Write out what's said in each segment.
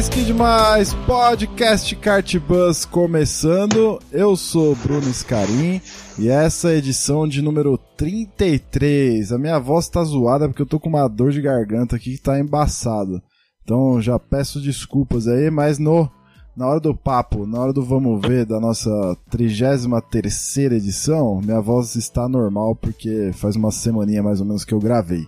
Demais, que demais! Podcast Kart Bus começando. Eu sou Bruno Scarim e essa é a edição de número 33. A minha voz tá zoada porque eu tô com uma dor de garganta aqui que tá embaçado. Então já peço desculpas aí, mas no na hora do papo, na hora do vamos ver da nossa 33 edição, minha voz está normal porque faz uma semaninha mais ou menos que eu gravei.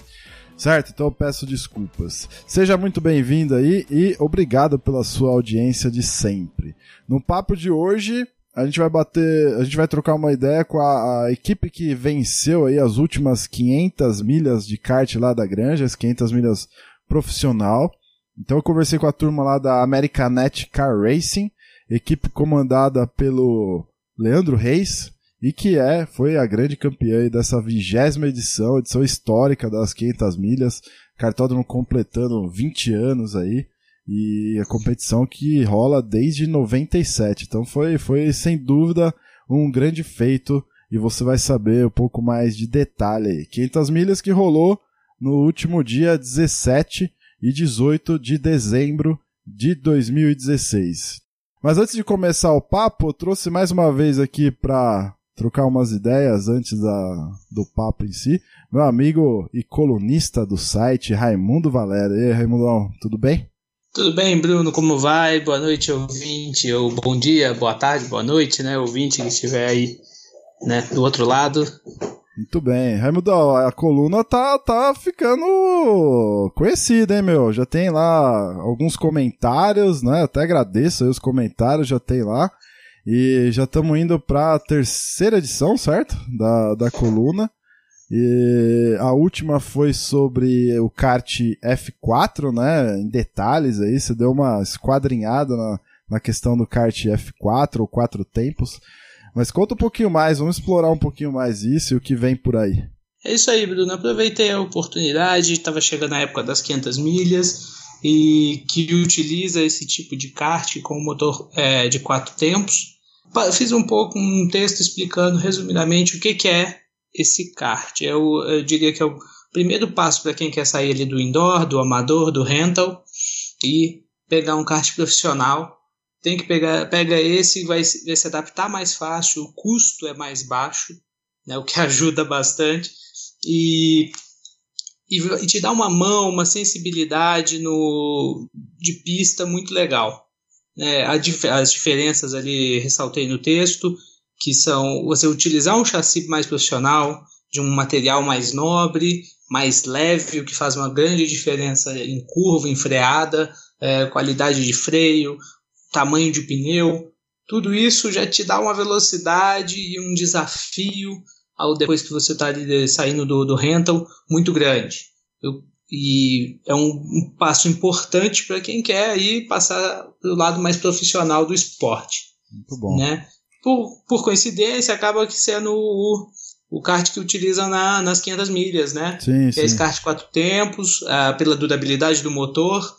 Certo? Então eu peço desculpas. Seja muito bem-vindo aí e obrigado pela sua audiência de sempre. No papo de hoje, a gente vai bater, a gente vai trocar uma ideia com a, a equipe que venceu aí as últimas 500 milhas de kart lá da Granja, as 500 milhas profissional. Então eu conversei com a turma lá da Americanet Car Racing, equipe comandada pelo Leandro Reis, e que é, foi a grande campeã dessa vigésima edição, edição histórica das 500 milhas, cartódromo completando 20 anos aí, e a competição que rola desde 97. Então foi, foi sem dúvida um grande feito, e você vai saber um pouco mais de detalhe aí. 500 milhas que rolou no último dia 17 e 18 de dezembro de 2016. Mas antes de começar o papo, eu trouxe mais uma vez aqui para trocar umas ideias antes da, do papo em si. Meu amigo e colunista do site, Raimundo Valério. E aí, Raimundão, tudo bem? Tudo bem, Bruno? Como vai? Boa noite, ouvinte. Ou bom dia, boa tarde, boa noite, né? Ouvinte que estiver aí, né, do outro lado. Muito bem. Raimundão, a coluna tá, tá ficando conhecida, hein, meu? Já tem lá alguns comentários, né? Até agradeço aí os comentários, já tem lá. E já estamos indo para a terceira edição, certo? Da, da coluna. E a última foi sobre o kart F4, né? Em detalhes aí, você deu uma esquadrinhada na, na questão do kart F4 ou quatro tempos. Mas conta um pouquinho mais, vamos explorar um pouquinho mais isso e o que vem por aí. É isso aí, Bruno. Aproveitei a oportunidade, estava chegando a época das 500 milhas e que utiliza esse tipo de kart com motor é, de quatro tempos. Fiz um pouco um texto explicando resumidamente o que, que é esse kart. Eu, eu diria que é o primeiro passo para quem quer sair ali do indoor, do amador, do rental e pegar um kart profissional. Tem que pegar pega esse, vai, vai se adaptar mais fácil, o custo é mais baixo, né, o que ajuda bastante. E e, e te dá uma mão, uma sensibilidade no, de pista muito legal. É, as diferenças ali ressaltei no texto, que são você utilizar um chassi mais profissional, de um material mais nobre, mais leve, o que faz uma grande diferença em curva, em freada, é, qualidade de freio, tamanho de pneu. Tudo isso já te dá uma velocidade e um desafio ao depois que você está saindo do, do rental muito grande. Eu, e é um, um passo importante para quem quer aí passar para o lado mais profissional do esporte. Muito bom. Né? Por, por coincidência, acaba que sendo o, o kart que utiliza na, nas 500 milhas, né? Sim, que é esse kart quatro tempos, ah, pela durabilidade do motor.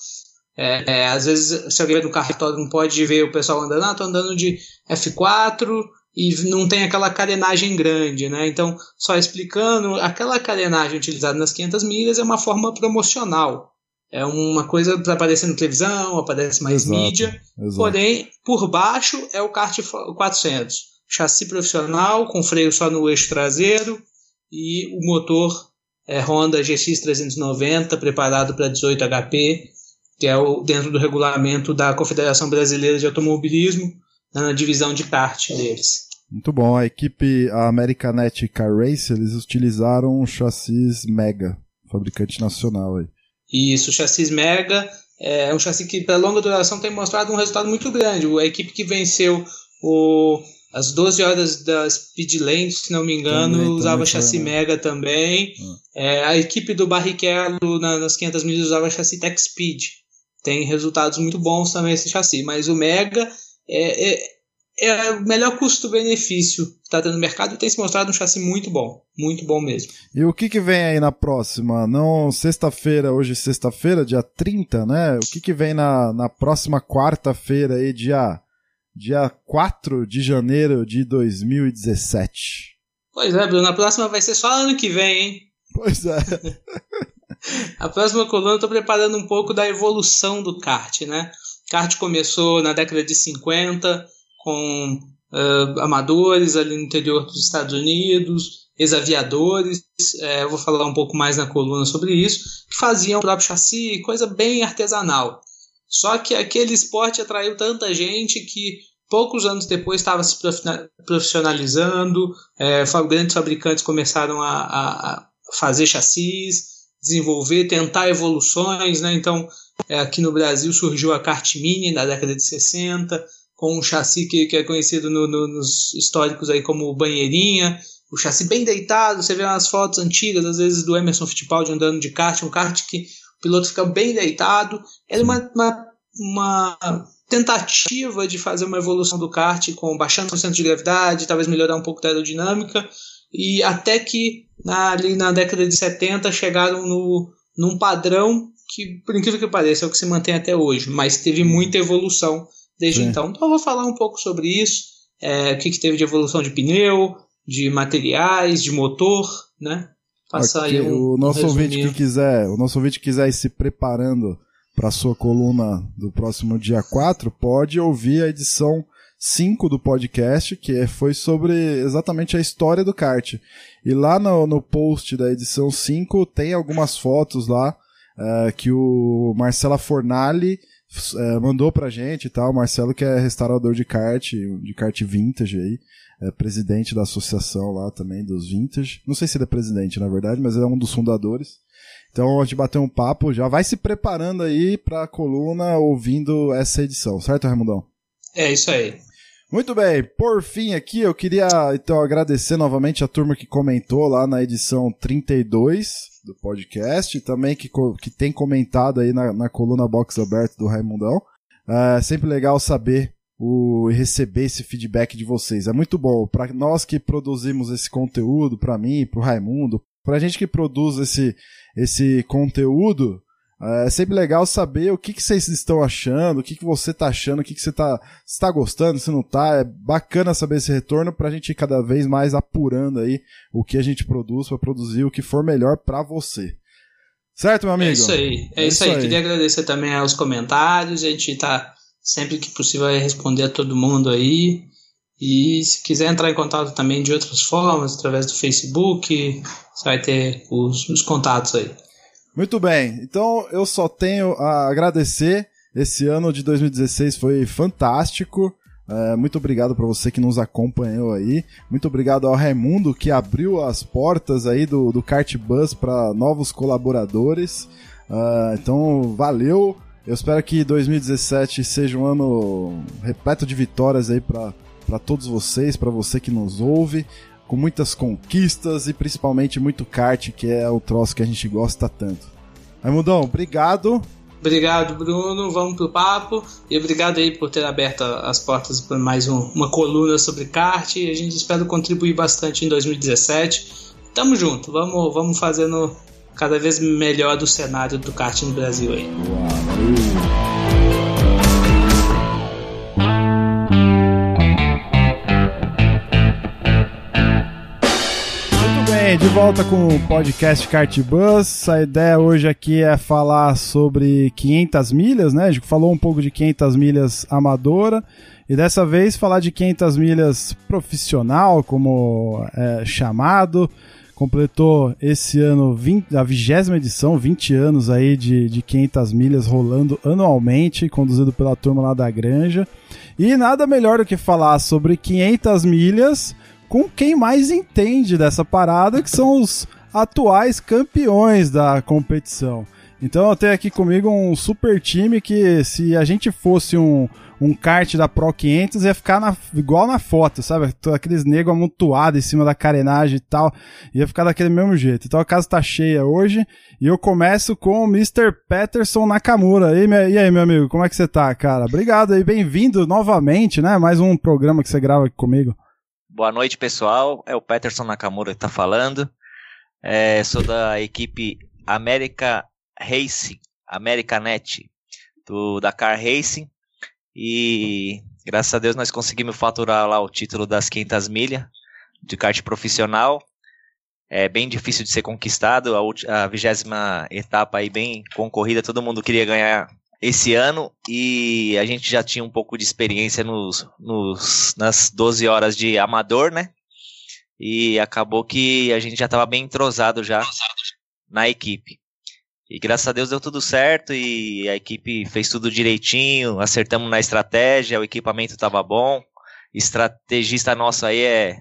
É, é, às vezes, se alguém no cartódromo pode ver o pessoal andando, ah, tô andando de F4 e não tem aquela carenagem grande, né? Então, só explicando, aquela carenagem utilizada nas 500 milhas é uma forma promocional. É uma coisa para aparecer na televisão, aparece mais Exato, mídia. exato. Porém, por baixo é o kart 400. Chassi profissional, com freio só no eixo traseiro e o motor é Honda GX 390, preparado para 18 HP, que é o, dentro do regulamento da Confederação Brasileira de Automobilismo, na divisão de kart deles. Muito bom. A equipe, a Americanet Car Race, eles utilizaram um chassis Mega, fabricante nacional aí. Isso, o chassi Mega é um chassi que para longa duração tem mostrado um resultado muito grande. A equipe que venceu o, As 12 horas da Speedland, se não me engano, também, usava também chassi né? Mega também. Hum. É, a equipe do Barrichello na, nas 500 milhas usava chassi Tech Speed. Tem resultados muito bons também esse chassi, mas o Mega é, é, é o melhor custo-benefício que está tendo no mercado e tem se mostrado um chassi muito bom. Muito bom mesmo. E o que, que vem aí na próxima? Não, sexta-feira, hoje sexta-feira, dia 30, né? O que, que vem na, na próxima quarta-feira aí, dia dia 4 de janeiro de 2017. Pois é, Bruno, a próxima vai ser só ano que vem, hein? Pois é. a próxima coluna eu tô preparando um pouco da evolução do kart, né? Kart começou na década de 50 com uh, amadores ali no interior dos Estados Unidos, ex-aviadores, é, eu vou falar um pouco mais na coluna sobre isso, que faziam o próprio chassi, coisa bem artesanal. Só que aquele esporte atraiu tanta gente que poucos anos depois estava se profissionalizando, é, grandes fabricantes começaram a, a, fazer chassis, desenvolver, tentar evoluções, né? Então, é, aqui no Brasil surgiu a Kart Mini na década de 60, com um chassi que, que é conhecido no, no, nos históricos aí como banheirinha, o chassi bem deitado, você vê umas fotos antigas, às vezes do Emerson Fittipaldi andando de kart, um kart que piloto fica bem deitado. Era uma, uma, uma, tentativa de fazer uma evolução do kart com baixando o centro de gravidade, talvez melhorar um pouco da aerodinâmica, e até que na, ali na década de 70 chegaram no, num padrão que, por incrível que pareça, é o que se mantém até hoje, mas teve muita evolução desde então. Então eu vou falar um pouco sobre isso, é, o que, que teve de evolução de pneu, de materiais, de motor, né? passar okay, aí um, o nosso um ouvinte que quiser, o nosso ouvinte que quiser ir se preparando para sua coluna do próximo dia 4, pode ouvir a edição 5 do podcast, que foi sobre exatamente a história do kart. E lá no, no post da edição 5 tem algumas fotos lá uh, que o Marcela Fornali uh, mandou pra gente e tal. O Marcelo que é restaurador de kart, de kart vintage aí é presidente da associação lá também dos Vintage. Não sei se ele é presidente, na verdade, mas ele é um dos fundadores. Então a gente bateu um papo, já vai se preparando aí para a coluna ouvindo essa edição, certo, Raimundão? É isso aí. Muito bem, por fim aqui eu queria então agradecer novamente a turma que comentou lá na edição 32 do podcast, também que, que tem comentado aí na, na coluna Box Aberto do Raimundão. É sempre legal saber o receber esse feedback de vocês. É muito bom para nós que produzimos esse conteúdo, para mim, para o Raimundo, para a gente que produz esse esse conteúdo. É sempre legal saber o que, que vocês estão achando, o que, que você está achando, o que, que você está tá gostando, se não está. É bacana saber esse retorno para a gente ir cada vez mais apurando aí o que a gente produz para produzir o que for melhor para você. Certo, meu é amigo? É isso aí. É, é isso, aí. aí. Queria agradecer também aos comentários. A gente está sempre que possível vai responder a todo mundo aí. E se quiser entrar em contato também de outras formas, através do Facebook, você vai ter os, os contatos aí. Muito bem, então eu só tenho a agradecer. Esse ano de 2016 foi fantástico. É, muito obrigado para você que nos acompanhou aí. Muito obrigado ao Raimundo que abriu as portas aí do, do Kart Bus para novos colaboradores. Uh, então, valeu. Eu espero que 2017 seja um ano repleto de vitórias aí para todos vocês, para você que nos ouve, com muitas conquistas e principalmente muito kart, que é o troço que a gente gosta tanto. Raimundão, obrigado. Obrigado, Bruno. Vamos pro papo. E obrigado aí por ter aberto as portas para mais um, uma coluna sobre kart. E a gente espera contribuir bastante em 2017. Tamo junto. Vamos, vamos fazendo cada vez melhor do cenário do kart no Brasil aí. Muito bem, de volta com o podcast Kart Bus. A ideia hoje aqui é falar sobre 500 milhas, né? A gente falou um pouco de 500 milhas amadora. E dessa vez falar de 500 milhas profissional, como é chamado completou esse ano 20, a vigésima edição, 20 anos aí de, de 500 milhas rolando anualmente, conduzido pela turma lá da Granja. E nada melhor do que falar sobre 500 milhas com quem mais entende dessa parada, que são os atuais campeões da competição. Então eu tenho aqui comigo um super time que se a gente fosse um, um kart da Pro 500 ia ficar na, igual na foto, sabe? Aqueles negros amontoados em cima da carenagem e tal, ia ficar daquele mesmo jeito. Então a casa tá cheia hoje e eu começo com o Mr. Peterson Nakamura. E, e aí, meu amigo, como é que você tá, cara? Obrigado aí, bem-vindo novamente, né? Mais um programa que você grava aqui comigo. Boa noite, pessoal. É o Peterson Nakamura que tá falando. É, sou da equipe América Racing, Americanet, do Dakar Racing. E graças a Deus nós conseguimos faturar lá o título das 500 milhas de kart profissional. É bem difícil de ser conquistado, a vigésima etapa aí bem concorrida, todo mundo queria ganhar esse ano e a gente já tinha um pouco de experiência nos, nos, nas 12 horas de amador, né? E acabou que a gente já estava bem entrosado já na equipe. E graças a Deus deu tudo certo e a equipe fez tudo direitinho, acertamos na estratégia, o equipamento estava bom. Estrategista nosso aí é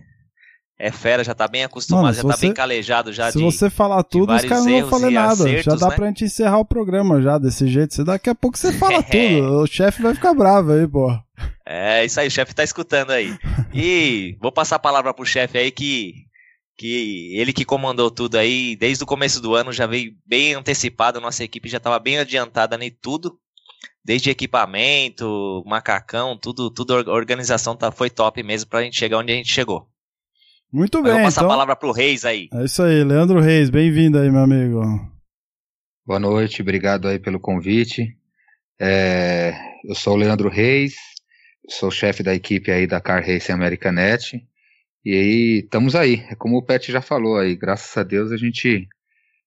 é fera, já tá bem acostumado, Mano, já tá você, bem calejado já Se de, você falar tudo, os caras não vão falar nada. Acertos, já dá né? pra gente encerrar o programa já desse jeito. Você daqui a pouco você fala tudo. O chefe vai ficar bravo aí, pô. É, isso aí, o chefe tá escutando aí. E vou passar a palavra pro chefe aí que que ele que comandou tudo aí desde o começo do ano, já veio bem antecipado, nossa equipe já estava bem adiantada em tudo, desde equipamento, macacão, tudo, tudo organização tá, foi top mesmo para a gente chegar onde a gente chegou. Muito bem. Vou passar então, a palavra pro Reis aí. É isso aí, Leandro Reis, bem-vindo aí, meu amigo. Boa noite, obrigado aí pelo convite. É, eu sou o Leandro Reis, sou chefe da equipe aí da Car Racing Americanet. E aí, estamos aí. É como o Pet já falou aí, graças a Deus a gente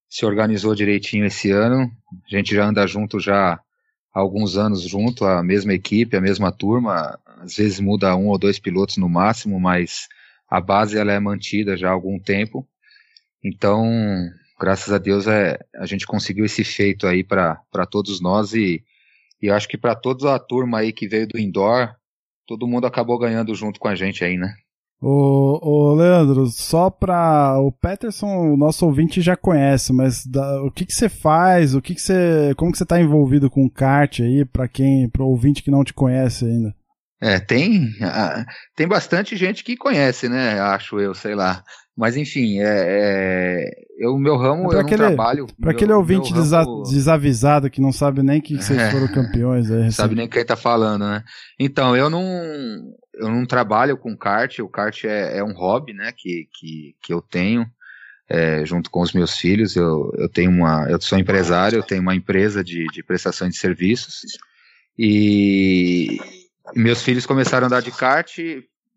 se organizou direitinho esse ano. A gente já anda junto já há alguns anos junto, a mesma equipe, a mesma turma. Às vezes muda um ou dois pilotos no máximo, mas a base ela é mantida já há algum tempo. Então, graças a Deus é, a gente conseguiu esse feito aí para todos nós e, e acho que para toda a turma aí que veio do indoor, todo mundo acabou ganhando junto com a gente aí, né? Ô, ô, Leandro, só pra. O Peterson, o nosso ouvinte já conhece, mas da, o que, que você faz? O que, que você. Como que você tá envolvido com o kart aí, pra quem. pro ouvinte que não te conhece ainda? É, tem. Tem bastante gente que conhece, né? Acho eu, sei lá. Mas enfim, é, é, eu, meu ramo, é eu aquele, trabalho. Para aquele ouvinte ramo... desavisado que não sabe nem que, vocês é, foram campeões. Aí, sabe nem quem tá falando, né? Então, eu não, eu não trabalho com kart, o kart é, é um hobby, né, que, que, que eu tenho. É, junto com os meus filhos, eu, eu tenho uma, eu sou empresário, eu tenho uma empresa de, de prestação de serviços e meus filhos começaram a andar de kart,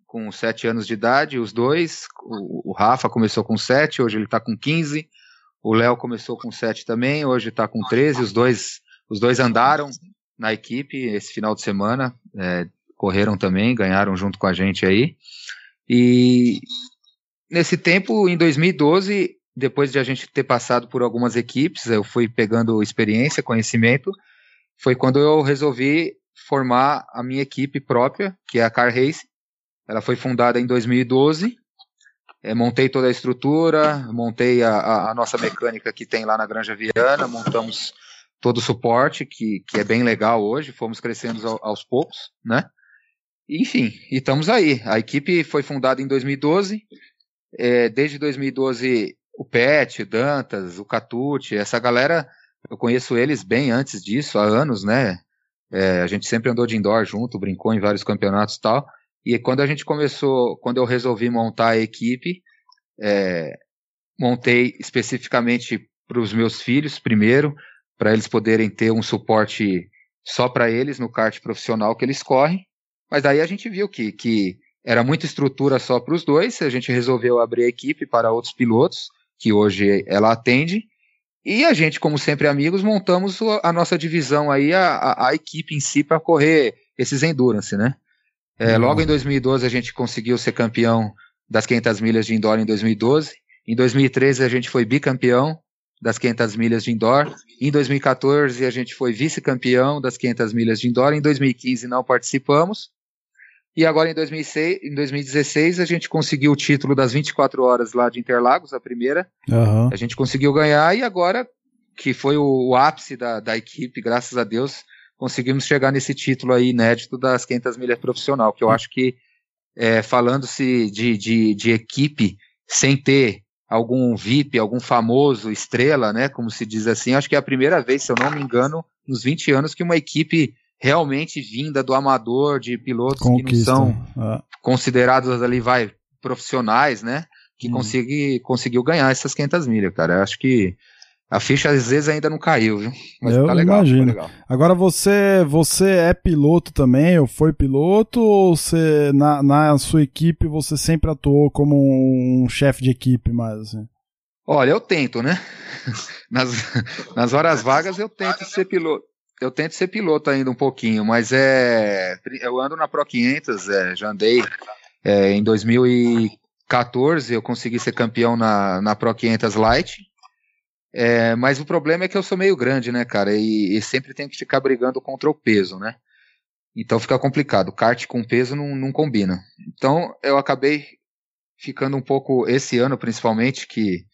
com 7 anos de idade, os dois. O, Rafa começou com 7, hoje ele está com 15. O Léo começou com 7 também, hoje está com 13. Os dois, os dois andaram na equipe esse final de semana, é, correram também, ganharam junto com a gente aí. E nesse tempo, em 2012, depois de a gente ter passado por algumas equipes, eu fui pegando experiência, conhecimento, foi quando eu resolvi formar a minha equipe própria, que é a Car Race, ela foi fundada em 2012. É, montei toda a estrutura, montei a, a, nossa mecânica que tem lá na Granja Viana, montamos todo o suporte, que, que é bem legal hoje, fomos crescendo ao, aos poucos, né? Enfim, e estamos aí. A equipe foi fundada em 2012. É, desde 2012, o Pet, Dantas, o Catute, essa galera, eu conheço eles bem antes disso, há anos, né? É, a gente sempre andou de indoor junto, brincou em vários campeonatos e tal. E quando a gente começou, quando eu resolvi montar a equipe, é, montei especificamente para os meus filhos primeiro, para eles poderem ter um suporte só para eles no kart profissional que eles correm. Mas daí a gente viu que, que era muita estrutura só para os dois, a gente resolveu abrir a equipe para outros pilotos, que hoje ela atende, e a gente, como sempre amigos, montamos a nossa divisão aí, a, a, a equipe em si, para correr esses endurance, né? É, logo em 2012 a gente conseguiu ser campeão das 500 milhas de indoor em 2012. Em 2013 a gente foi bicampeão das 500 milhas de indoor. Em 2014 a gente foi vice-campeão das 500 milhas de indoor. Em 2015 não participamos. E agora em, 2006, em 2016 a gente conseguiu o título das 24 horas lá de Interlagos, a primeira. Uhum. A gente conseguiu ganhar e agora que foi o, o ápice da, da equipe, graças a Deus, conseguimos chegar nesse título aí inédito das 500 milhas profissional, que eu acho que, é, falando-se de, de, de equipe sem ter algum VIP, algum famoso, estrela, né, como se diz assim, acho que é a primeira vez, se eu não me engano, nos 20 anos que uma equipe realmente vinda do amador, de pilotos Conquista. que não são é. considerados ali, vai, profissionais, né, que hum. consegui, conseguiu ganhar essas 500 milhas, cara. Eu acho que a ficha às vezes ainda não caiu, viu? Mas eu tá legal, imagino. Legal. Agora você, você é piloto também, ou foi piloto, ou você, na, na sua equipe, você sempre atuou como um chefe de equipe, mais assim? Olha, eu tento, né? Nas, nas horas vagas eu tento ser piloto. Eu tento ser piloto ainda um pouquinho, mas é. Eu ando na Pro 500, é, já andei é, em 2014, eu consegui ser campeão na, na Pro 500 Light é, mas o problema é que eu sou meio grande, né, cara? E, e, sempre tenho que ficar brigando contra o peso, né? Então fica complicado. Kart com peso não, não combina. Então eu acabei ficando um pouco, esse ano principalmente, que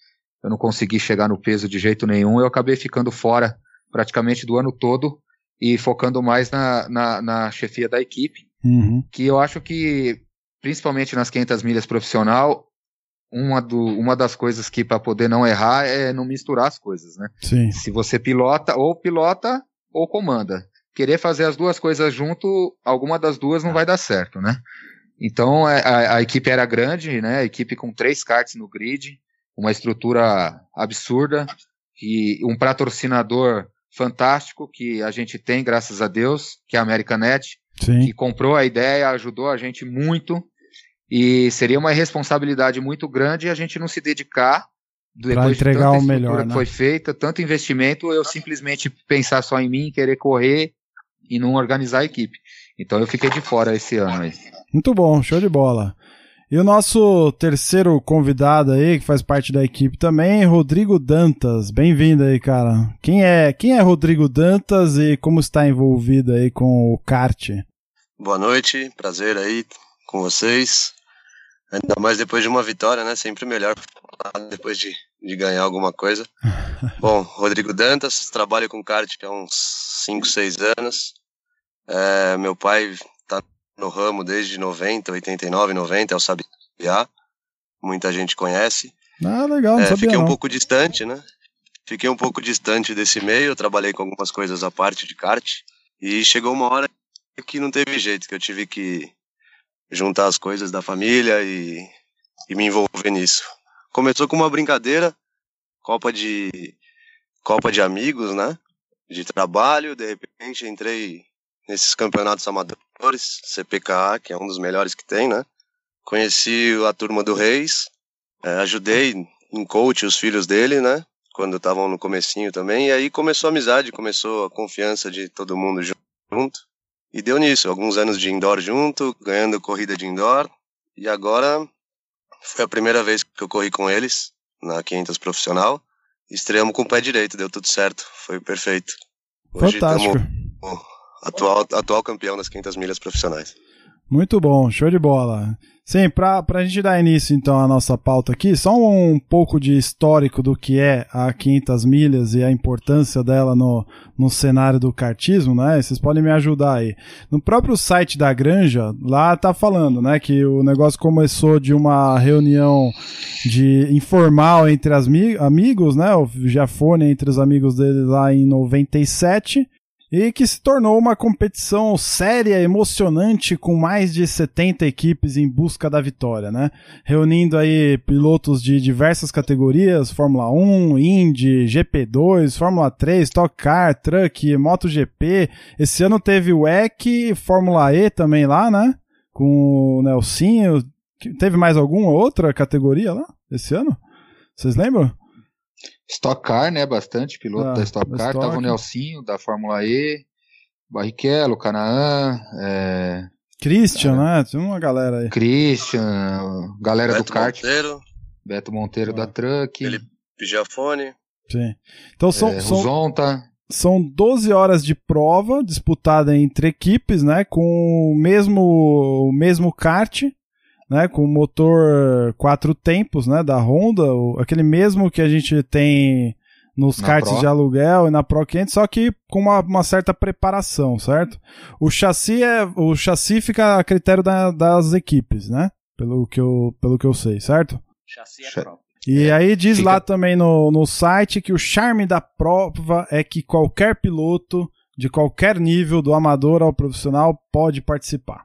eu não consegui chegar no peso de jeito nenhum, eu acabei ficando fora praticamente do ano todo e focando mais na, na, na chefia da equipe. Uhum. Que eu acho que, principalmente nas 500 milhas profissional, uma, do, uma das coisas que para poder não errar é não misturar as coisas, né? Sim. Se você pilota, ou pilota ou comanda. Querer fazer as duas coisas junto, alguma das duas não vai dar certo, né? Então é, a, a equipe era grande, né? A equipe com três karts no grid, uma estrutura absurda e um patrocinador fantástico que a gente tem, graças a Deus, que é a Americanet, Sim. que comprou a ideia, ajudou a gente muito e seria uma responsabilidade muito grande a gente não se dedicar depois entregar de o melhor, que né? foi feita, tanto investimento, eu simplesmente pensar só em mim, querer correr e não organizar a equipe. Então eu fiquei de fora esse ano aí. Muito bom, show de bola. E o nosso terceiro convidado aí, que faz parte da equipe também, Rodrigo Dantas. Bem-vindo aí, cara. Quem é, quem é Rodrigo Dantas e como está envolvido aí com o kart? Boa noite, prazer aí com vocês. Ainda mais depois de uma vitória, né? Sempre melhor depois de, de ganhar alguma coisa. Bom, Rodrigo Dantas, trabalho com kart há uns 5, 6 anos. É, meu pai no ramo desde 90, 89, 90, é o Sabiá. Muita gente conhece. Ah, legal, não é, Fiquei não. um pouco distante, né? Fiquei um pouco distante desse meio, trabalhei com algumas coisas à parte de kart. E chegou uma hora que não teve jeito, que eu tive que juntar as coisas da família e, e me envolver nisso. Começou com uma brincadeira, Copa de Copa de amigos, né? De trabalho, de repente entrei nesses campeonatos amadores, CPKA, que é um dos melhores que tem, né? Conheci a turma do Reis, é, ajudei em coach os filhos dele, né? Quando estavam no comecinho também, e aí começou a amizade, começou a confiança de todo mundo junto. E deu nisso, alguns anos de indoor junto, ganhando corrida de indoor. E agora foi a primeira vez que eu corri com eles na 500 profissional. Estreamos com o pé direito, deu tudo certo, foi perfeito. Hoje Fantástico. Atual, atual campeão das 500 milhas profissionais. Muito bom, show de bola. Sim, para a gente dar início então à nossa pauta aqui, só um pouco de histórico do que é a 500 milhas e a importância dela no, no cenário do kartismo, né? Vocês podem me ajudar aí. No próprio site da Granja, lá tá falando, né, que o negócio começou de uma reunião de informal entre as amigos, né, o Giafone entre os amigos dele lá em 97, e que se tornou uma competição séria, emocionante, com mais de 70 equipes em busca da vitória, né? Reunindo aí pilotos de diversas categorias, Fórmula 1, Indy, GP2, Fórmula 3, Stock Car, Truck, MotoGP. Esse ano teve o EC, Fórmula E também lá, né? Com o Nelsinho. Teve mais alguma outra categoria lá esse ano? Vocês lembram? Stock Car, né? Bastante piloto ah, da Stock Car. Stock. Tava o Nelsinho, da Fórmula E, Barrichello, Canaã, é... Christian, é, né? Tinha uma galera aí. Christian, galera Beto do kart. Monteiro. Beto Monteiro ah. da Truck. Felipe Giafone. Sim. Então são, é, são, Zonta. são 12 horas de prova disputada entre equipes, né? Com o mesmo, o mesmo kart né, com motor quatro tempos, né, da Honda, aquele mesmo que a gente tem nos Na karts Pro. de aluguel e na Pro 500, só que com uma, uma certa preparação, certo? O chassi é o chassi fica a critério da- das equipes, né? Pelo que eu pelo que eu sei, certo? Chassi é próprio. E aí diz fica- lá também no, no site que o charme da prova é que qualquer piloto de qualquer nível, do amador ao profissional, pode participar.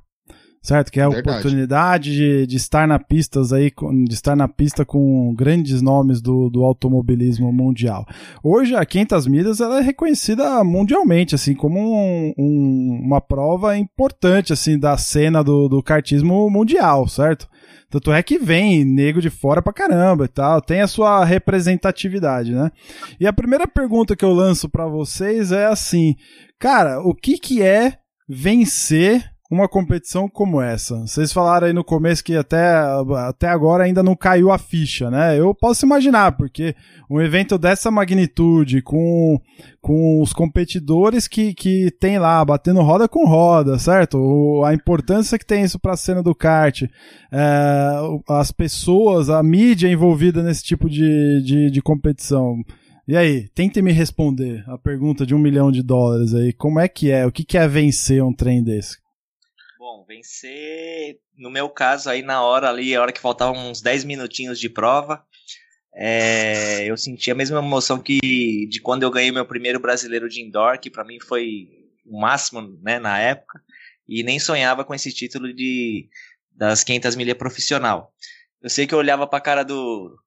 Certo? Que é a Verdade. oportunidade de, de estar na pistas aí, de estar na pista com grandes nomes do, do automobilismo mundial. Hoje a 500 milhas ela é reconhecida mundialmente, assim, como um- um- uma prova importante, assim, da cena do, do kartismo mundial, certo? Tanto é que vem nego de fora pra caramba e tal, tem a sua representatividade, né? E a primeira pergunta que eu lanço pra vocês é assim, cara, o que que é vencer uma competição como essa? Vocês falaram aí no começo que até, até agora ainda não caiu a ficha, né? Eu posso imaginar, porque um evento dessa magnitude, com, com os competidores que, que tem lá, batendo roda com roda, certo? O- a importância que tem isso pra cena do kart, é, as pessoas, a mídia envolvida nesse tipo de, de, de competição. E aí, tente me responder a pergunta de um milhão de dólares aí. Como é que é? O que, que é vencer um trem desse? Vencer, no meu caso, aí na hora ali, a hora que faltavam uns 10 minutinhos de prova, é, eu senti a mesma emoção que de quando eu ganhei meu primeiro brasileiro de indoor, que pra mim foi o máximo, né, na época, e nem sonhava com esse título de das 500 milhas profissional. Eu sei que eu olhava pra cara do,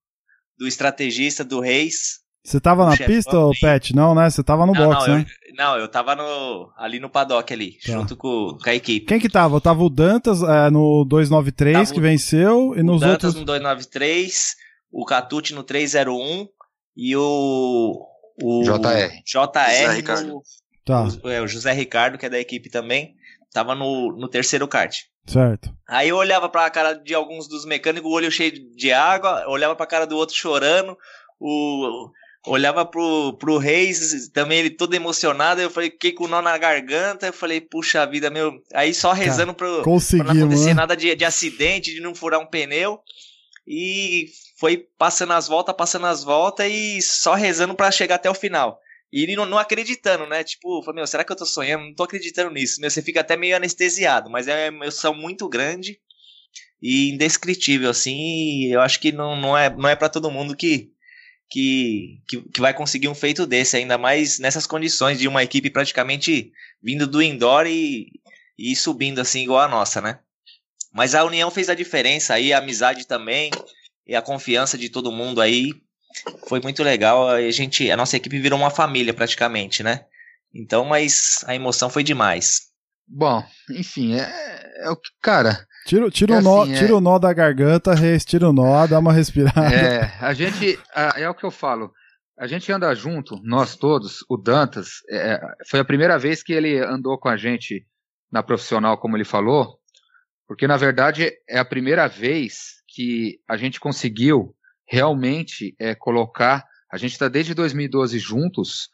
do estrategista, do Reis, Você tava na pista, Pet? Não, né? Você tava no não, box, não, né? eu, não, eu tava no, ali no paddock ali, Tá. junto com, com a equipe. Quem que tava? Tava o Dantas é, no 293, Tava o- que venceu, e nos Dantas outros... no 293, o Catute no 301 e o, o JR. José JR Ricardo. no, Tá, o, é, o José Ricardo, que é da equipe também, tava no, no terceiro kart. certo. Aí eu olhava pra cara de alguns dos mecânicos, o olho cheio de água, olhava pra cara do outro chorando, o olhava pro, pro Reis, também ele todo emocionado, eu falei, fiquei com o nó na garganta, eu falei, puxa vida, meu, aí só rezando pro, pra não acontecer né? nada de, de acidente, de não furar um pneu. E foi passando as voltas, passando as voltas e só rezando pra chegar até o final. E ele não, não acreditando, né? Tipo, falei, meu, será que eu tô sonhando? Não tô acreditando nisso. Meu, você fica até meio anestesiado, mas é uma emoção muito grande e indescritível, assim. E eu acho que não, não é, não é para todo mundo que, que, que, que vai conseguir um feito desse, ainda mais nessas condições de uma equipe praticamente vindo do indoor e, e subindo assim, igual a nossa, né? Mas a união fez a diferença aí, a amizade também e a confiança de todo mundo aí foi muito legal. A gente, a nossa equipe virou uma família praticamente, né? Então, mas a emoção foi demais. Bom, enfim, é, é o que, cara, Tira, tira, É o nó, assim, é- tira o nó da garganta, tira o nó, dá uma respirada. é, a gente, a- é o que eu falo, a gente anda junto, nós todos, o Dantas, é, foi a primeira vez que ele andou com a gente na profissional, como ele falou, porque na verdade é a primeira vez que a gente conseguiu realmente é, colocar, a gente está desde 2012 juntos,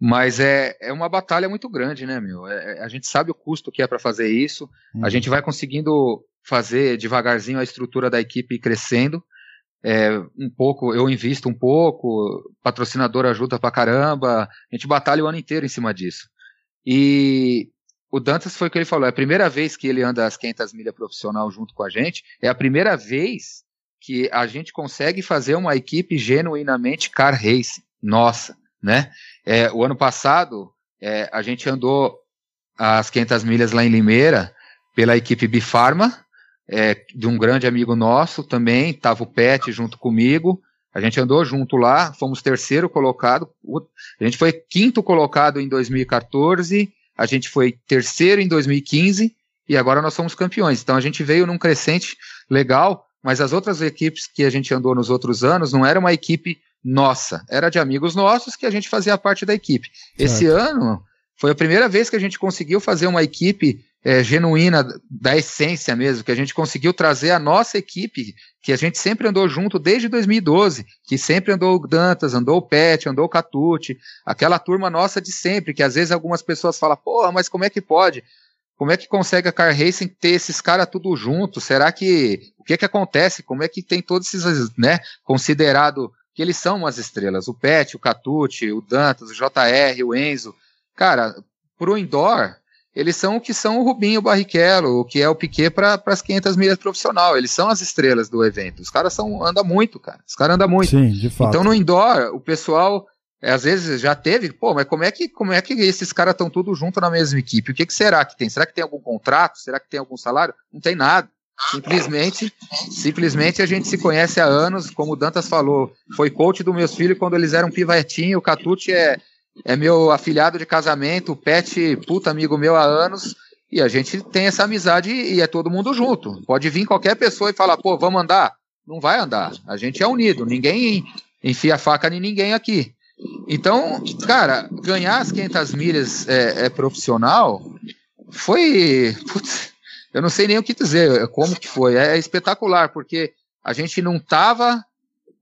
mas é, é uma batalha muito grande, né, meu? É- é- a gente sabe o custo que é para fazer isso, Uhum. a gente vai conseguindo fazer devagarzinho a estrutura da equipe crescendo. É, um pouco, eu invisto um pouco, patrocinador ajuda pra caramba, a gente batalha o ano inteiro em cima disso. E o Dantas foi o que ele falou, é a primeira vez que ele anda as 500 milhas profissional junto com a gente, é a primeira vez que a gente consegue fazer uma equipe genuinamente car racing, nossa, né? É, o ano passado, é, a gente andou as 500 milhas lá em Limeira pela equipe Bifarma, é, de um grande amigo nosso também, estava o Pet junto comigo, a gente andou junto lá, fomos terceiro colocado, a gente foi quinto colocado em 2014, a gente foi terceiro em 2015 e agora nós somos campeões. Então a gente veio num crescente legal, mas as outras equipes que a gente andou nos outros anos não era uma equipe nossa, era de amigos nossos que a gente fazia parte da equipe. Esse ano foi a primeira vez que a gente conseguiu fazer uma equipe é, genuína da essência mesmo, que a gente conseguiu trazer a nossa equipe, que a gente sempre andou junto desde 2012, que sempre andou o Dantas, andou o Pet, andou o Catute, aquela turma nossa de sempre, que às vezes algumas pessoas falam, porra, mas como é que pode? Como é que consegue a Car Racing ter esses caras tudo junto? Será que o que que acontece? Como é que tem todos esses, né, considerado que eles são umas estrelas. O Pet, o Catucci, o Dantas, o JR, o Enzo. Cara, pro indoor, eles são o que são o Rubinho Barrichello, o que é o Piquet para as 500 milhas profissional. Eles são as estrelas do evento. Os caras são andam muito, cara. Os caras andam muito. Sim, de fato. Então no indoor, o pessoal é, às vezes já teve, pô, mas como é que como é que esses caras estão tudo junto na mesma equipe? O que, que será que tem? Será que tem algum contrato? Será que tem algum salário? Não tem nada. Simplesmente, simplesmente a gente se conhece há anos, como o Dantas falou, foi coach dos meus filhos quando eles eram pivetinho, o Catucci é, é meu afilhado de casamento, o Pet, puta amigo meu há anos, e a gente tem essa amizade e é todo mundo junto. Pode vir qualquer pessoa e falar, pô, vamos andar? Não vai andar. A gente é unido, ninguém enfia faca em ninguém aqui. Então, cara, ganhar as 500 milhas é, é profissional foi. Putz, eu não sei nem o que dizer, como que foi. É espetacular, porque a gente não tava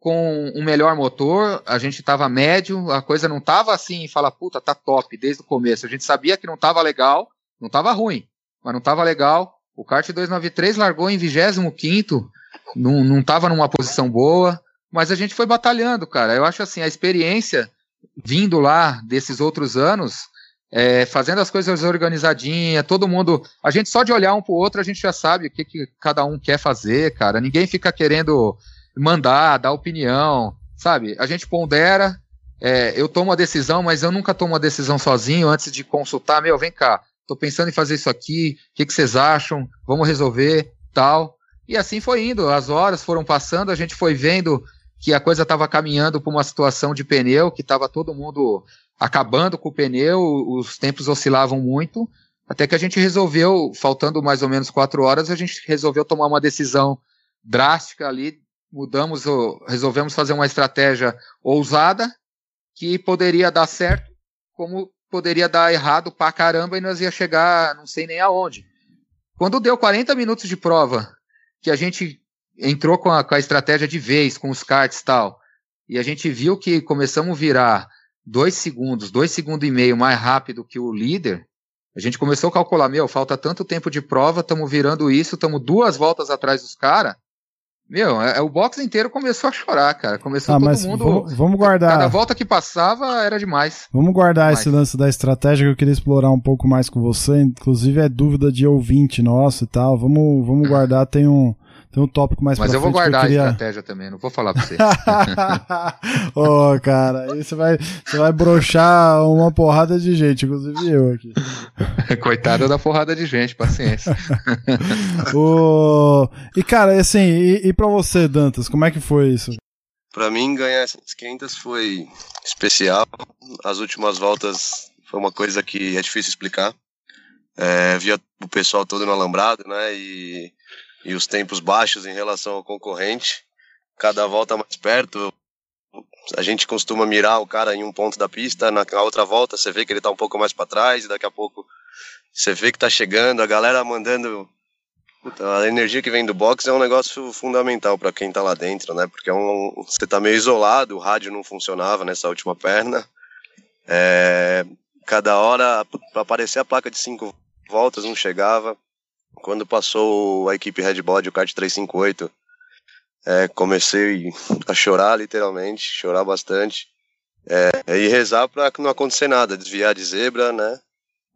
com um melhor motor, a gente tava médio, a coisa não tava assim, fala, puta, tá top desde o começo. A gente sabia que não tava legal, não tava ruim, mas não tava legal. O kart 293 largou em 25 não, não tava numa posição boa, mas a gente foi batalhando, cara. Eu acho assim, a experiência vindo lá desses outros anos é, fazendo as coisas organizadinha, todo mundo. A gente só de olhar um pro outro, a gente já sabe o que, que cada um quer fazer, cara. Ninguém fica querendo mandar, dar opinião, sabe? A gente pondera, é, eu tomo a decisão, mas eu nunca tomo a decisão sozinho antes de consultar. Meu, vem cá, tô pensando em fazer isso aqui, o que, que vocês acham? Vamos resolver, tal. E assim foi indo, as horas foram passando, a gente foi vendo que a coisa estava caminhando para uma situação de pneu, que estava todo mundo acabando com o pneu, os tempos oscilavam muito, até que a gente resolveu, faltando mais ou menos quatro horas, a gente resolveu tomar uma decisão drástica ali, mudamos, resolvemos fazer uma estratégia ousada que poderia dar certo, como poderia dar errado pra caramba e nós ia chegar não sei nem aonde. Quando deu 40 minutos de prova, que a gente entrou com a, com a estratégia de vez, com os karts e tal, e a gente viu que começamos a virar dois segundos, dois segundos e meio mais rápido que o líder, a gente começou a calcular, meu, falta tanto tempo de prova, estamos virando isso, estamos duas voltas atrás dos caras. Meu, é, é, o box inteiro começou a chorar, cara. Começou ah, todo mundo. Vamos, vamos, guardar. Cada volta que passava era demais. Vamos guardar demais. esse lance da estratégia que eu queria explorar um pouco mais com você. Inclusive é dúvida de ouvinte nosso e tal. Vamos, vamos guardar. Tem um, tem um tópico mais Mas eu vou guardar queria... a estratégia também, não vou falar pra você. Ô, oh, cara, aí você vai, você vai broxar uma porrada de gente, inclusive eu aqui. Coitada da porrada de gente, paciência. oh, e cara, assim, e, e pra você, Dantas, como é que foi isso? Pra mim, ganhar essas 500 foi especial. As últimas voltas foi uma coisa que é difícil explicar. É, via o pessoal todo no alambrado, né? E e os tempos baixos em relação ao concorrente. Cada volta mais perto, a gente costuma mirar o cara em um ponto da pista, na outra volta você vê que ele está um pouco mais para trás, e daqui a pouco você vê que está chegando, a galera mandando. Puta, a energia que vem do box é um negócio fundamental para quem está lá dentro, né? Porque é um, você está meio isolado, o rádio não funcionava nessa última perna. É, cada hora, para aparecer a placa de cinco voltas, não chegava. Quando passou a equipe Red Body, o kart 358, é, comecei a chorar, literalmente, chorar bastante. É, e rezar para que não acontecer nada, desviar de zebra, né?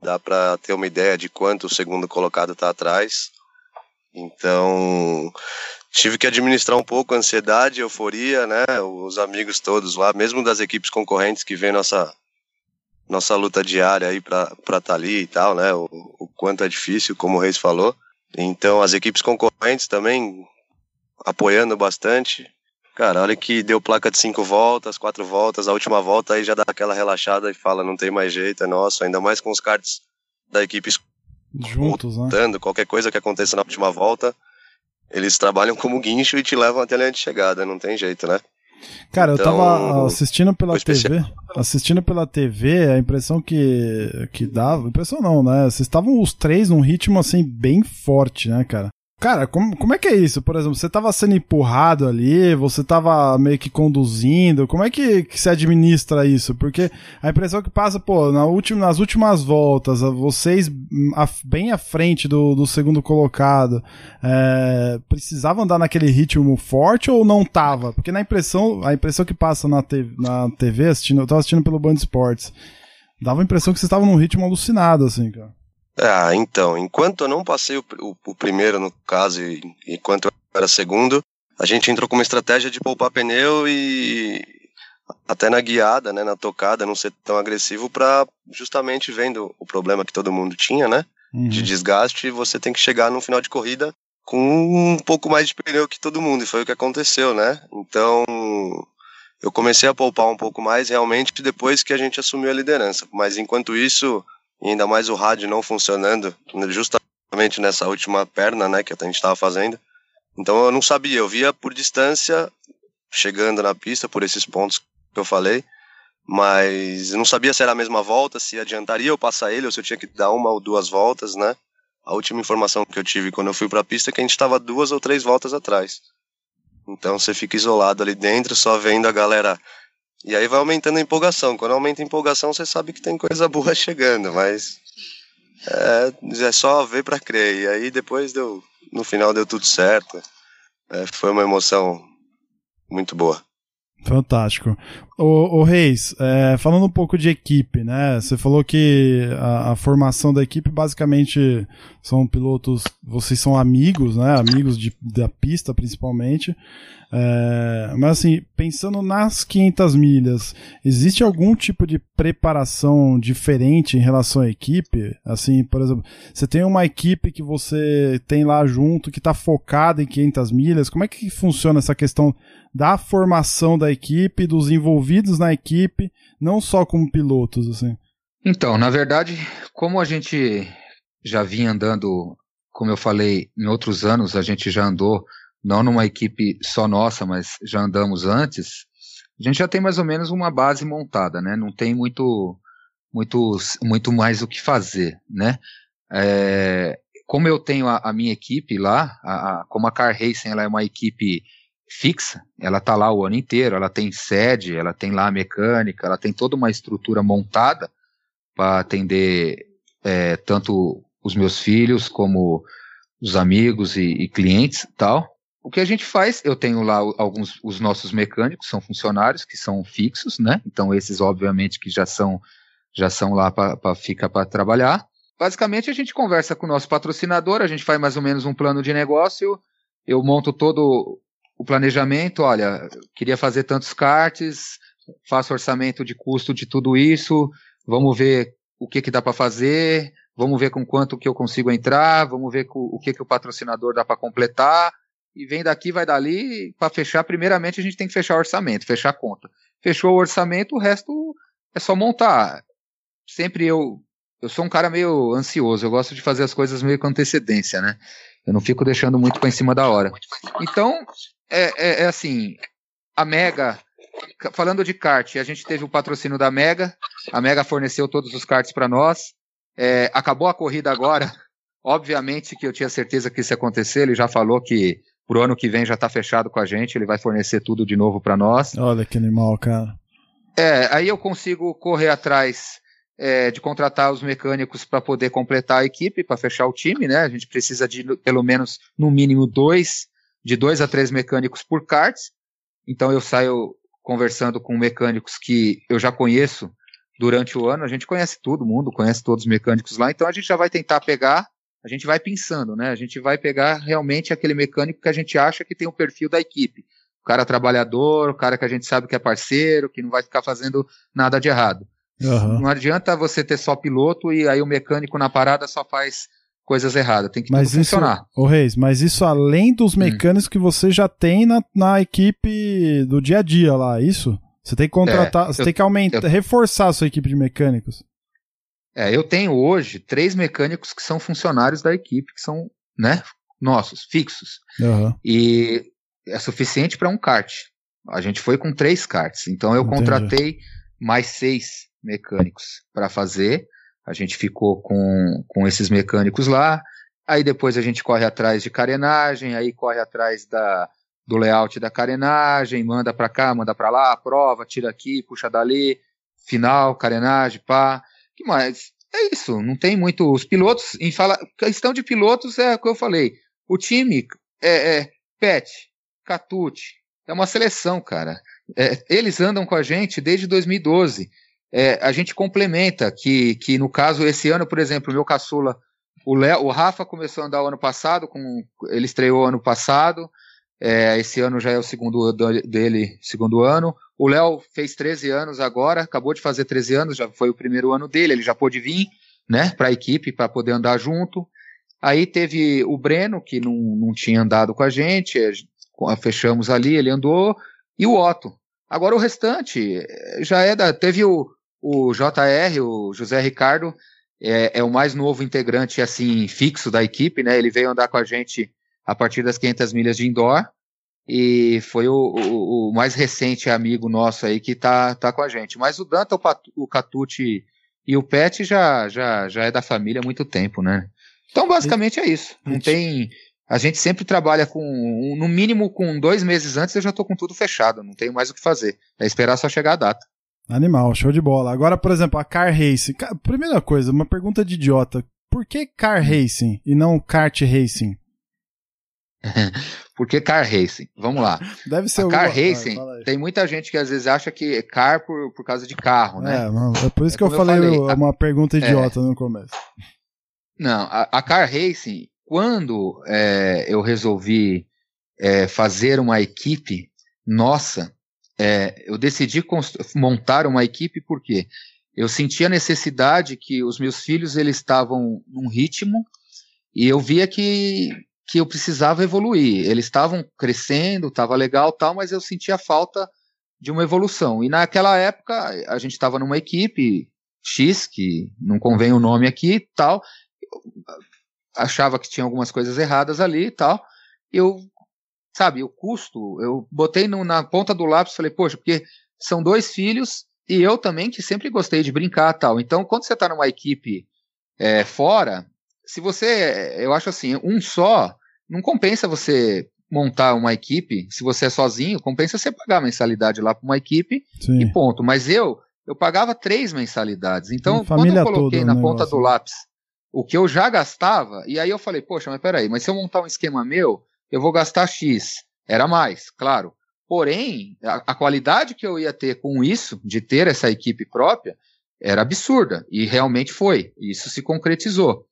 Dá para ter uma ideia de quanto o segundo colocado está atrás. Então, tive que administrar um pouco a ansiedade, a euforia, né? Os amigos todos lá, mesmo das equipes concorrentes que vêm nossa nossa luta diária aí para estar tá ali e tal, né? O, o, quanto é difícil, como o Reis falou. Então, as equipes concorrentes também apoiando bastante. Cara, olha que deu placa de cinco voltas, quatro voltas, a última volta aí já dá aquela relaxada e fala, não tem mais jeito, é nosso, ainda mais com os cards da equipe juntos, né? Qualquer coisa que aconteça na última volta, eles trabalham como guincho e te levam até a linha de chegada, não tem jeito, né? Cara, então, eu tava então, assistindo pela TV, assistindo pela TV, a impressão que, que dava, impressão não, né? Vocês estavam os três num ritmo assim bem forte, né, cara? Cara, como, como é que é isso? Por exemplo, você tava sendo empurrado ali, você tava meio que conduzindo, como é que, que se administra isso? Porque a impressão que passa, pô, na última, nas últimas voltas, vocês bem à frente do, do segundo colocado, é, precisavam andar naquele ritmo forte ou não tava? Porque na impressão, a impressão que passa na, te, na TV, assistindo, eu tava assistindo pelo Band Esportes, dava a impressão que vocês estavam num ritmo alucinado, assim, cara. Ah, então, enquanto eu não passei o, o, o primeiro, no caso, e enquanto eu era segundo, a gente entrou com uma estratégia de poupar pneu e até na guiada, né, na tocada, não ser tão agressivo para justamente vendo o problema que todo mundo tinha, né, uhum. de desgaste, você tem que chegar no final de corrida com um pouco mais de pneu que todo mundo, e foi o que aconteceu, né? Então, eu comecei a poupar um pouco mais realmente depois que a gente assumiu a liderança, mas enquanto isso, e ainda mais o rádio não funcionando, justamente nessa última perna, né, que a gente estava fazendo. Então eu não sabia, eu via por distância, chegando na pista, por esses pontos que eu falei, mas eu não sabia se era a mesma volta, se adiantaria eu passar ele, ou se eu tinha que dar uma ou duas voltas, né. A última informação que eu tive quando eu fui para a pista é que a gente estava duas ou três voltas atrás. Então você fica isolado ali dentro, só vendo a galera e aí vai aumentando a empolgação. Quando aumenta a empolgação, você sabe que tem coisa boa chegando, mas é, é só ver para crer. E aí depois deu, no final deu tudo certo. É, foi uma emoção muito boa. Fantástico. O, o Reis, é, falando um pouco de equipe, né? Você falou que a, a, formação da equipe basicamente são pilotos, vocês são amigos, né? Amigos de, da pista principalmente. É, mas assim, pensando nas 500 milhas, existe algum tipo de preparação diferente em relação à equipe? Assim, por exemplo, você tem uma equipe que você tem lá junto que está focada em 500 milhas, como é que funciona essa questão da formação da equipe, dos envolvidos na equipe, não só como pilotos, assim? Então, na verdade, como a gente já vinha andando, como eu falei, em outros anos, a gente já andou não numa equipe só nossa, mas já andamos antes, a gente já tem mais ou menos uma base montada, né? Não tem muito, muito, muito mais o que fazer, né? É, como eu tenho a, a minha equipe lá, a, a, como a Car Racing ela é uma equipe fixa, ela tá lá o ano inteiro, ela tem sede, ela tem lá a mecânica, ela tem toda uma estrutura montada para atender é, tanto os meus filhos como os amigos e, e clientes tal. O que a gente faz, eu tenho lá alguns, os nossos mecânicos são funcionários que são fixos, né? Então esses obviamente que já são já são lá para ficar para trabalhar. Basicamente a gente conversa com o nosso patrocinador, a gente faz mais ou menos um plano de negócio, eu monto todo o planejamento, olha, queria fazer tantos cartes, faço orçamento de custo de tudo isso, vamos ver o que que dá para fazer, vamos ver com quanto que eu consigo entrar, vamos ver o que que o patrocinador dá para completar, e vem daqui, vai dali, para fechar, primeiramente a gente tem que fechar o orçamento, fechar a conta. Fechou o orçamento, o resto é só montar. Sempre eu, eu sou um cara meio ansioso, eu gosto de fazer as coisas meio com antecedência, né? Eu não fico deixando muito para em cima da hora. Então, é, é, é assim, a Mega, falando de kart, a gente teve o patrocínio da Mega, a Mega forneceu todos os karts para nós, é, acabou a corrida agora, obviamente que eu tinha certeza que isso ia acontecer, ele já falou que Pro ano que vem já está fechado com a gente, ele vai fornecer tudo de novo para nós. Olha que animal, cara. É, aí eu consigo correr atrás é, de contratar os mecânicos para poder completar a equipe, para fechar o time, né? A gente precisa de pelo menos, no mínimo, dois, de dois a três mecânicos por karts. Então eu saio conversando com mecânicos que eu já conheço durante o ano. A gente conhece todo mundo, conhece todos os mecânicos lá, então a gente já vai tentar pegar a gente vai pensando, né? A gente vai pegar realmente aquele mecânico que a gente acha que tem o perfil da equipe. O cara trabalhador, o cara que a gente sabe que é parceiro, que não vai ficar fazendo nada de errado. Uhum. Não adianta você ter só piloto e aí o mecânico na parada só faz coisas erradas. Tem que mas isso, funcionar. Ô Reis, mas isso além dos hum. mecânicos hum. que você já tem na, na equipe do dia a dia lá, é isso? Você tem que contratar, é, você eu, tem que aumentar, eu, reforçar a sua equipe de mecânicos. É, eu tenho hoje três mecânicos que são funcionários da equipe, que são, né, nossos, fixos. Uhum. E é suficiente para um kart. A gente foi com três karts. Então eu Entendi. contratei mais seis mecânicos para fazer. A gente ficou com, com esses mecânicos lá. aí depois a gente corre atrás de carenagem, aí corre atrás da, do layout da carenagem, manda para cá, manda para lá, prova, tira aqui, puxa dali, final, carenagem, pá. Que mais? É isso, não tem muito. Os pilotos, em fala, questão de pilotos é o que eu falei. O time é, é Pet, Catute, é uma seleção, cara. É, eles andam com a gente desde 2012. É, a gente complementa, que, que no caso, esse ano, por exemplo, o meu caçula, o, Léo, o Rafa começou a andar o ano passado, com, ele estreou ano passado, é, esse ano já é o segundo dele, segundo ano. O Léo fez 13 anos agora, acabou de fazer 13 anos, já foi o primeiro ano dele, ele já pôde vir, né, para a equipe, para poder andar junto. Aí teve o Breno, que não, não tinha andado com a gente, é, fechamos ali, ele andou, e o Otto. Agora o restante é, já é da. Teve o, o JR, o José Ricardo, é, é, o mais novo integrante assim fixo da equipe, né? Ele veio andar com a gente a partir das 500 milhas de indoor e foi o, o, o mais recente amigo nosso aí que tá, tá com a gente. Mas o Danta, o, Pat, o Catute e o Pet já, já, já é da família há muito tempo, né? Então, basicamente é isso. Não tem. A gente sempre trabalha com, no mínimo, com dois meses antes eu já tô com tudo fechado, não tenho mais o que fazer. É esperar só chegar a data. Animal, show de bola. Agora, por exemplo, a Car Racing. Primeira coisa, uma pergunta de idiota. Por que Car Racing e não Kart Racing? Porque car racing, vamos lá. Deve ser a car racing, tem muita gente que às vezes acha que é car por, por causa de carro, né? É, não, é por isso é que eu falei, eu falei, uma pergunta idiota é, no começo. Não, a, a car racing, quando é, eu resolvi é, fazer uma equipe nossa, é, eu decidi montar uma equipe porque eu senti a necessidade que os meus filhos eles estavam num ritmo e eu via que que eu precisava evoluir. Eles estavam crescendo, estava legal tal, mas eu sentia falta de uma evolução. E naquela época a gente estava numa equipe X, que não convém o nome aqui, tal. achava que tinha algumas coisas erradas ali e tal. Eu, sabe, o custo, eu botei no, na ponta do lápis, falei, poxa, porque são dois filhos e eu também que sempre gostei de brincar tal. Então, quando você está numa equipe é, fora, se você, eu acho assim, um só, não compensa você montar uma equipe, se você é sozinho, compensa você pagar mensalidade lá para uma equipe Sim. e ponto. Mas eu, eu pagava três mensalidades. Então, quando eu coloquei na ponta do lápis o que eu já gastava, e aí eu falei, poxa, mas peraí, mas se eu montar um esquema meu, eu vou gastar X. Era mais, claro. Porém, a, a qualidade que eu ia ter com isso, de ter essa equipe própria, era absurda. E realmente foi. Isso se concretizou.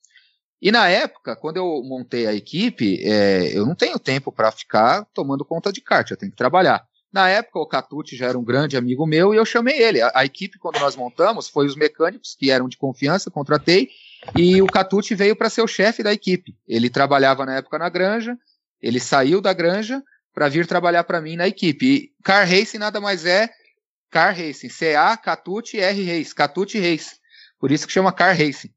E na época, quando eu montei a equipe, é, eu não tenho tempo para ficar tomando conta de kart, eu tenho que trabalhar. Na época, o Catucci já era um grande amigo meu e eu chamei ele. A, a, equipe, quando nós montamos, foi os mecânicos que eram de confiança, contratei, e o Catucci veio para ser o chefe da equipe. Ele trabalhava na época na granja, ele saiu da granja para vir trabalhar para mim na equipe. E Car Racing nada mais é Car Racing, C-A, Catucci, R Race, Catucci Race. Por isso que chama Car Racing.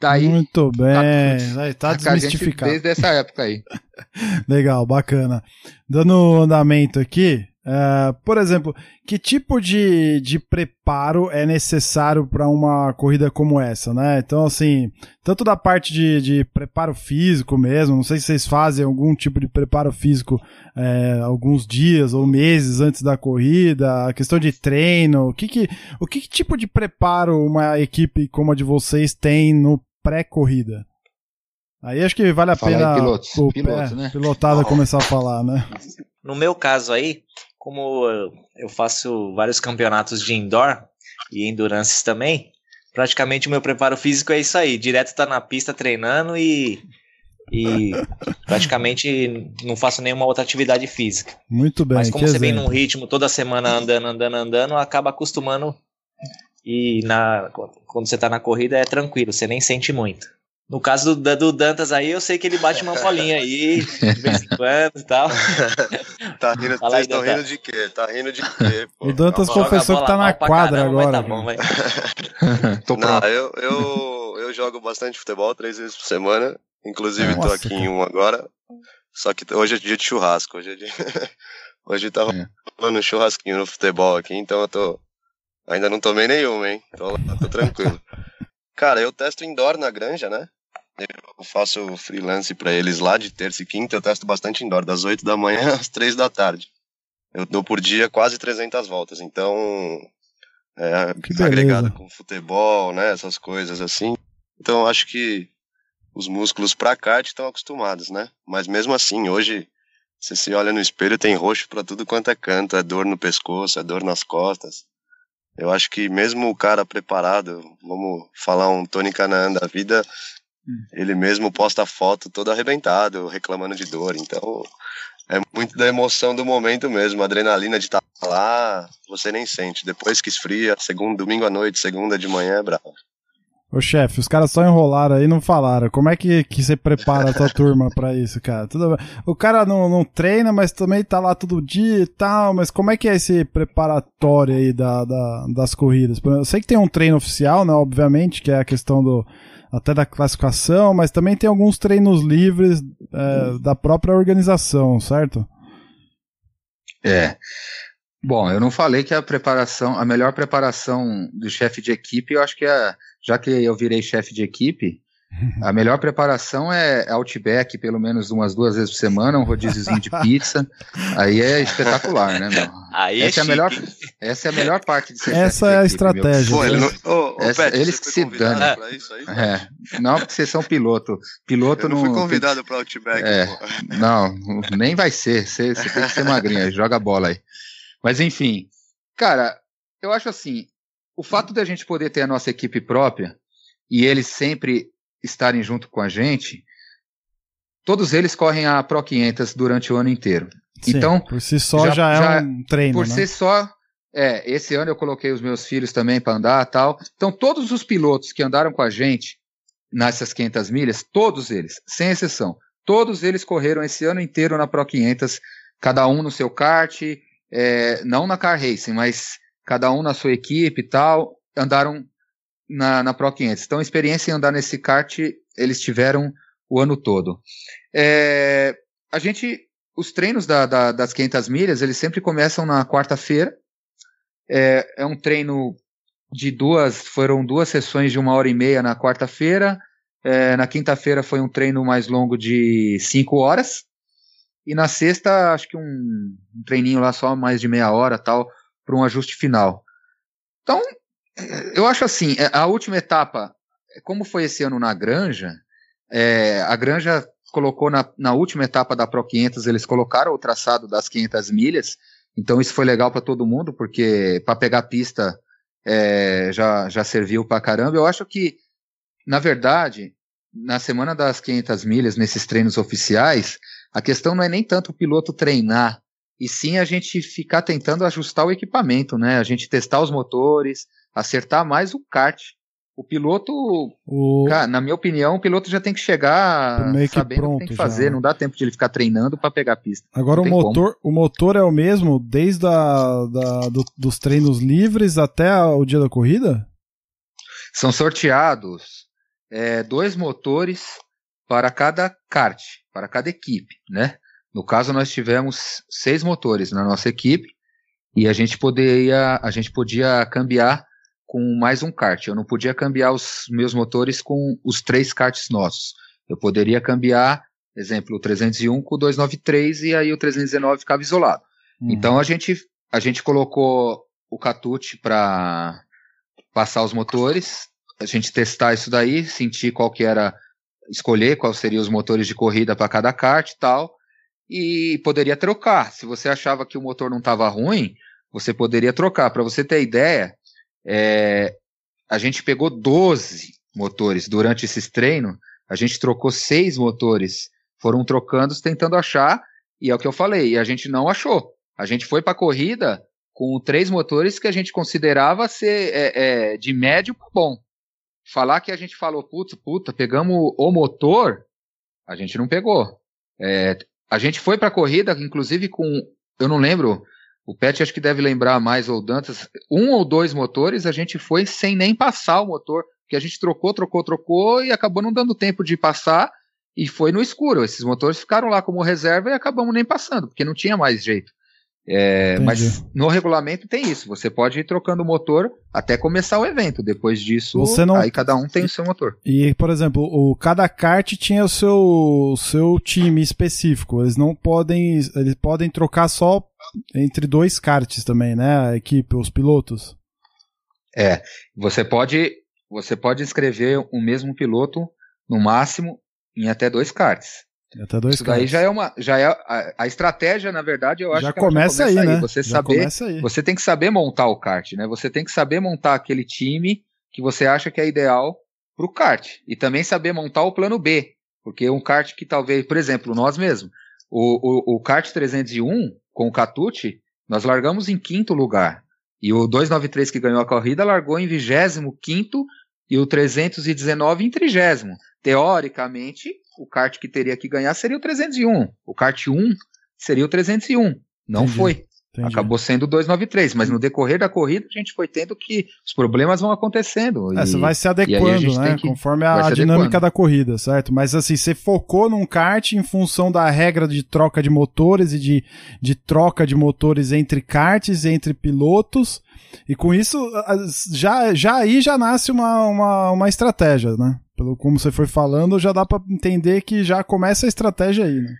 Daí, Muito bem, tá, tá desmistificado. Desde essa época aí. Legal, bacana. Dando andamento aqui, uh, por exemplo, que tipo de, de preparo é necessário para uma corrida como essa, né? Então, assim, tanto da parte de, de preparo físico mesmo, não sei se vocês fazem algum tipo de preparo físico é, alguns dias ou meses antes da corrida, a questão de treino, o que, que, o que, que tipo de preparo uma equipe como a de vocês tem no pré-corrida? Aí acho que vale a Fala pena pilotos, o pilotos, né? pilotada começar a falar, né? No meu caso aí, como eu faço vários campeonatos de indoor e endurance também, praticamente o meu preparo físico é isso aí, direto tá na pista treinando e e praticamente não faço nenhuma outra atividade física. Muito bem. Mas como você exemplo. vem num ritmo toda semana andando, andando, andando, acaba acostumando e na, quando você tá na corrida é tranquilo, você nem sente muito. No caso do, do Dantas aí, eu sei que ele bate uma bolinha aí, de vez em quando e tal. tá rindo, vocês estão rindo de quê? Tá rindo de quê? Pô? O Dantas confessou que tá na quadra caramba, agora. Tá bom, Tô Não, eu, eu, eu jogo bastante futebol, três vezes por semana. Inclusive, Nossa, tô aqui cara. em um agora. Só que hoje é dia de churrasco. Hoje é dia... Hoje tá é. rolando um churrasquinho no futebol aqui, então eu tô Ainda não tomei nenhuma, hein? Tô, tô tranquilo. Cara, eu testo indoor na granja, né? Eu faço freelance para eles lá de terça e quinta, eu testo bastante indoor, das 8 da manhã às 3 da tarde. Eu dou por dia quase 300 voltas, então é, agregado com futebol, né, essas coisas assim. Então acho que os músculos para kart estão acostumados, né? Mas mesmo assim, hoje você se olha no espelho, tem roxo para tudo quanto é canto, é dor no pescoço, é dor nas costas. Eu acho que mesmo o cara preparado, vamos falar um Tony Canaan da vida, hum. ele mesmo posta foto todo arrebentado, reclamando de dor. Então, é muito da emoção do momento mesmo, a adrenalina de estar tá lá, você nem sente. Depois que esfria, segundo domingo à noite, segunda de manhã é bravo. Ô chefe, os caras só enrolaram aí e não falaram. Como é que, que você prepara a tua turma pra isso, cara? Tudo... O cara não, não treina, mas também tá lá todo dia e tal, mas como é que é esse preparatório aí da, da, das corridas? Eu sei que tem um treino oficial, né, obviamente, que é a questão do até da classificação, mas também tem alguns treinos livres é, da própria organização, certo? É. Bom, eu não falei que a preparação, a melhor preparação do chefe de equipe, eu acho que é já que eu virei chefe de equipe, a melhor preparação é Outback, pelo menos umas duas vezes por semana, um rodíziozinho de pizza. Aí é espetacular, né, meu? Aí essa é, é a melhor, essa é a melhor parte de ser Essa é a equipe, estratégia. Pô, ele não, oh, oh, essa, Pet, eles que se danam. É, não, porque vocês são piloto. Piloto eu não. fui convidado para Outback. É, não, nem vai ser. Você, você tem que ser magrinha, joga a bola aí. Mas enfim, cara, eu acho assim, o fato de a gente poder ter a nossa equipe própria e eles sempre estarem junto com a gente, todos eles correm a Pro 500 durante o ano inteiro. Sim, então, por si só já, já é já, um treino, Por né? si só, é, esse ano eu coloquei os meus filhos também para andar tal. Então, todos os pilotos que andaram com a gente nessas 500 milhas, todos eles, sem exceção, todos eles correram esse ano inteiro na Pro 500, cada um no seu kart, é, não na Car Racing, mas cada um na sua equipe e tal, andaram na, na Pro 500. Então, experiência em andar nesse kart, eles tiveram o ano todo. É, a gente, os treinos da, da, das 500 milhas, eles sempre começam na quarta-feira. É, é um treino de duas, foram duas sessões de uma hora e meia na quarta-feira. É, na quinta-feira foi um treino mais longo de cinco horas. E na sexta, acho que um, um treininho lá só mais de meia hora tal, para um ajuste final. Então, eu acho assim, é, a última etapa, como foi esse ano na Granja, é, a Granja colocou na, na, última etapa da Pro 500, eles colocaram o traçado das 500 milhas, então isso foi legal para todo mundo, porque para pegar pista é, já, já serviu para caramba. Eu acho que, na verdade, na semana das 500 milhas, nesses treinos oficiais, a questão não é nem tanto o piloto treinar e sim a gente ficar tentando ajustar o equipamento, né? A gente testar os motores, acertar mais o kart. O piloto, o... Cara, na minha opinião, o piloto já tem que chegar meio que sabendo pronto o que tem que fazer. Já. Não dá tempo de ele ficar treinando para pegar a pista. Agora o motor, o motor é o mesmo desde a, da, do, dos treinos livres até o dia da corrida? São sorteados é, dois motores para cada kart, para cada equipe, né? No caso, nós tivemos seis motores na nossa equipe e a gente poderia, a gente podia cambiar com mais um kart. Eu não podia cambiar os meus motores com os três karts nossos. Eu poderia cambiar, exemplo, o 301 com o 293 e aí o 319 ficava isolado. Uhum. Então a gente, a gente colocou o Catute para passar os motores, a gente testar isso daí, sentir qual que era, escolher quais seriam os motores de corrida para cada kart e tal e poderia trocar. Se você achava que o motor não estava ruim, você poderia trocar. Para você ter ideia, é, a gente pegou 12 motores durante esses treinos, a gente trocou seis motores, foram trocando, tentando achar, e é o que eu falei, a gente não achou. A gente foi para a corrida com três motores que a gente considerava ser é, é, de médio para bom. Falar que a gente falou, puta, puta, pegamos o motor, a gente não pegou. É, a gente foi para a corrida, inclusive com, eu não lembro, o Pet acho que deve lembrar mais, ou Dantas, um ou dois motores, a gente foi sem nem passar o motor, que a gente trocou, trocou, trocou e acabou não dando tempo de passar e foi no escuro. Esses motores ficaram lá como reserva e acabamos nem passando, porque não tinha mais jeito. É, mas no regulamento tem isso. Você pode ir trocando o motor até começar o evento. Depois disso, não... aí cada um tem o seu motor. E, por exemplo, o, cada kart tinha o seu, o seu time específico. Eles não podem. Eles podem trocar só entre dois karts também, né? A equipe, os pilotos. É. Você pode. Você pode escrever o mesmo piloto no máximo em até dois karts. Dois Isso daí já é uma, já é a, a, estratégia, na verdade, eu acho já que começa, já começa aí, aí, né? Você já saber, aí. você tem que saber montar o kart, né? Você tem que saber montar aquele time que você acha que é ideal para o kart e também saber montar o plano B, porque um kart que talvez, por exemplo, nós mesmos, o, o, o kart 301 com o Catucci, nós largamos em quinto lugar e o 293 que ganhou a corrida largou em 25 quinto e o 319 em trigésimo. Teoricamente, o kart que teria que ganhar seria o 301. O kart 1 seria o 301. Não Entendi. foi. Entendi. Acabou sendo o 293, mas no decorrer da corrida a gente foi tendo que os problemas vão acontecendo. É, você vai se adequando, né? Que, Conforme a, a dinâmica da corrida, certo? Mas assim, você focou num kart em função da regra de troca de motores e de, de troca de motores entre karts, entre pilotos. E com isso, já, já aí já nasce uma, uma, uma estratégia, né? Pelo como você foi falando, já dá para entender que já começa a estratégia aí, né?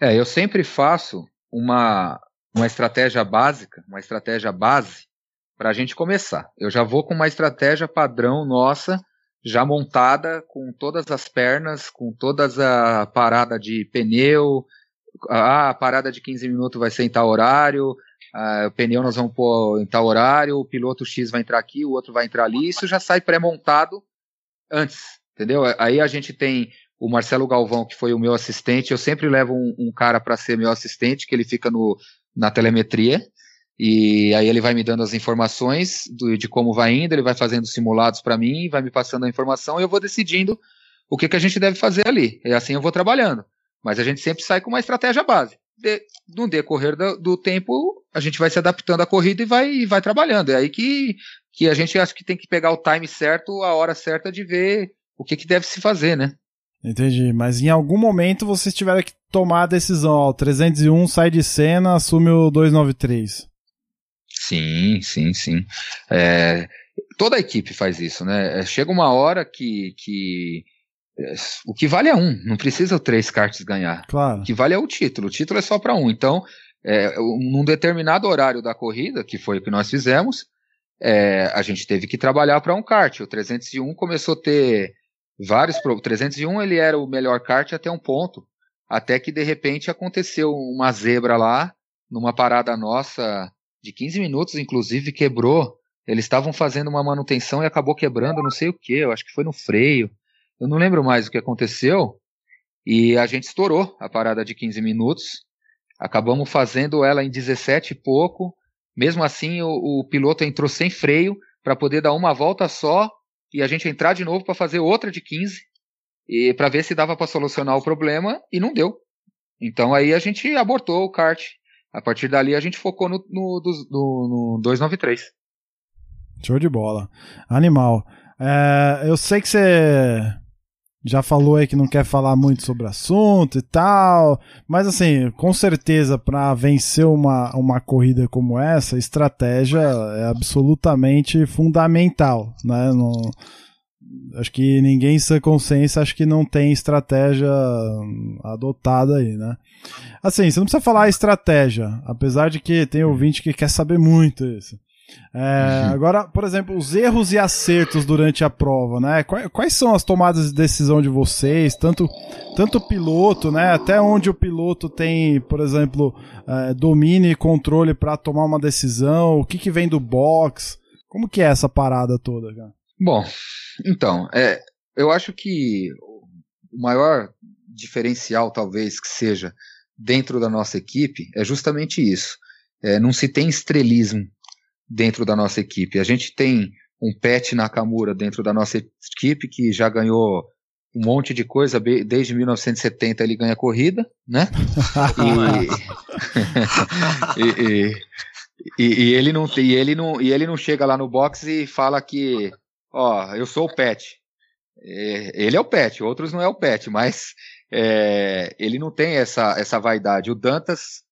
É, eu sempre faço uma, uma estratégia básica, uma estratégia base, para a gente começar. Eu já vou com uma estratégia padrão nossa, já montada, com todas as pernas, com todas a parada de pneu, ah, a parada de 15 minutos vai ser em tal horário, ah, o pneu nós vamos pôr em tal horário, o piloto X vai entrar aqui, o outro vai entrar ali, isso já sai pré-montado antes entendeu? Aí a gente tem o Marcelo Galvão, que foi o meu assistente, eu sempre levo um, um cara para ser meu assistente, que ele fica no, na telemetria, e aí ele vai me dando as informações do, de como vai indo, ele vai fazendo simulados para mim, vai me passando a informação e eu vou decidindo o que, que a gente deve fazer ali. E assim eu vou trabalhando. Mas a gente sempre sai com uma estratégia base. De, no decorrer do, do, tempo, a gente vai se adaptando à corrida e vai, e vai trabalhando. É aí que, que a gente acha que tem que pegar o time certo, a hora certa de ver o que, que deve se fazer, né? Entendi, mas em algum momento vocês tiveram que tomar a decisão, ó, o 301 sai de cena, assume o 293. Sim, sim, sim. É, toda a equipe faz isso, né? É, chega uma hora que, que é, o que vale é um, não precisa três cartas ganhar. Claro. O que vale é o título, o título é só para um. Então, é, num determinado horário da corrida, que foi o que nós fizemos, é, a gente teve que trabalhar para um kart. O 301 começou a ter vários o 301 ele era o melhor kart até um ponto, até que de repente aconteceu uma zebra lá, numa parada nossa de 15 minutos, inclusive quebrou. Eles estavam fazendo uma manutenção e acabou quebrando, não sei o que, eu acho que foi no freio. Eu não lembro mais o que aconteceu. E a gente estourou a parada de 15 minutos. Acabamos fazendo ela em 17 e pouco. Mesmo assim, o, o piloto entrou sem freio para poder dar uma volta só e a gente entrar de novo para fazer outra de 15 e para ver se dava para solucionar o problema e não deu. Então aí a gente abortou o kart. A partir dali a gente focou no, no, no, no 293. Show de bola. Animal. É, eu sei que você já falou aí que não quer falar muito sobre o assunto e tal, mas assim, com certeza para vencer uma, uma corrida como essa, estratégia é absolutamente fundamental, né? Acho que ninguém em sua consciência acho que não tem estratégia adotada aí, né? Assim, você não precisa falar estratégia, apesar de que tem ouvinte que quer saber muito isso. É. Agora, por exemplo, os erros e acertos durante a prova, né? Quais, quais, são as tomadas de decisão de vocês? Tanto, tanto o piloto, né? Até onde o piloto tem, por exemplo, é, domínio e controle para tomar uma decisão? O que, que vem do box? Como que é essa parada toda, cara? Bom, então, é, eu acho que o maior diferencial, talvez, que seja dentro da nossa equipe é justamente isso. É, não se tem estrelismo dentro da nossa equipe. A gente tem um Pet Nakamura dentro da nossa equipe que já ganhou um monte de coisa, desde 1970 ele ganha corrida, né? e, e, e, e, ele não, e, ele não, e ele não chega lá no box e fala que, ó, eu sou o Pet. É, ele é o Pet, outros não é o Pet, mas é, ele não tem essa, essa vaidade. O Dantas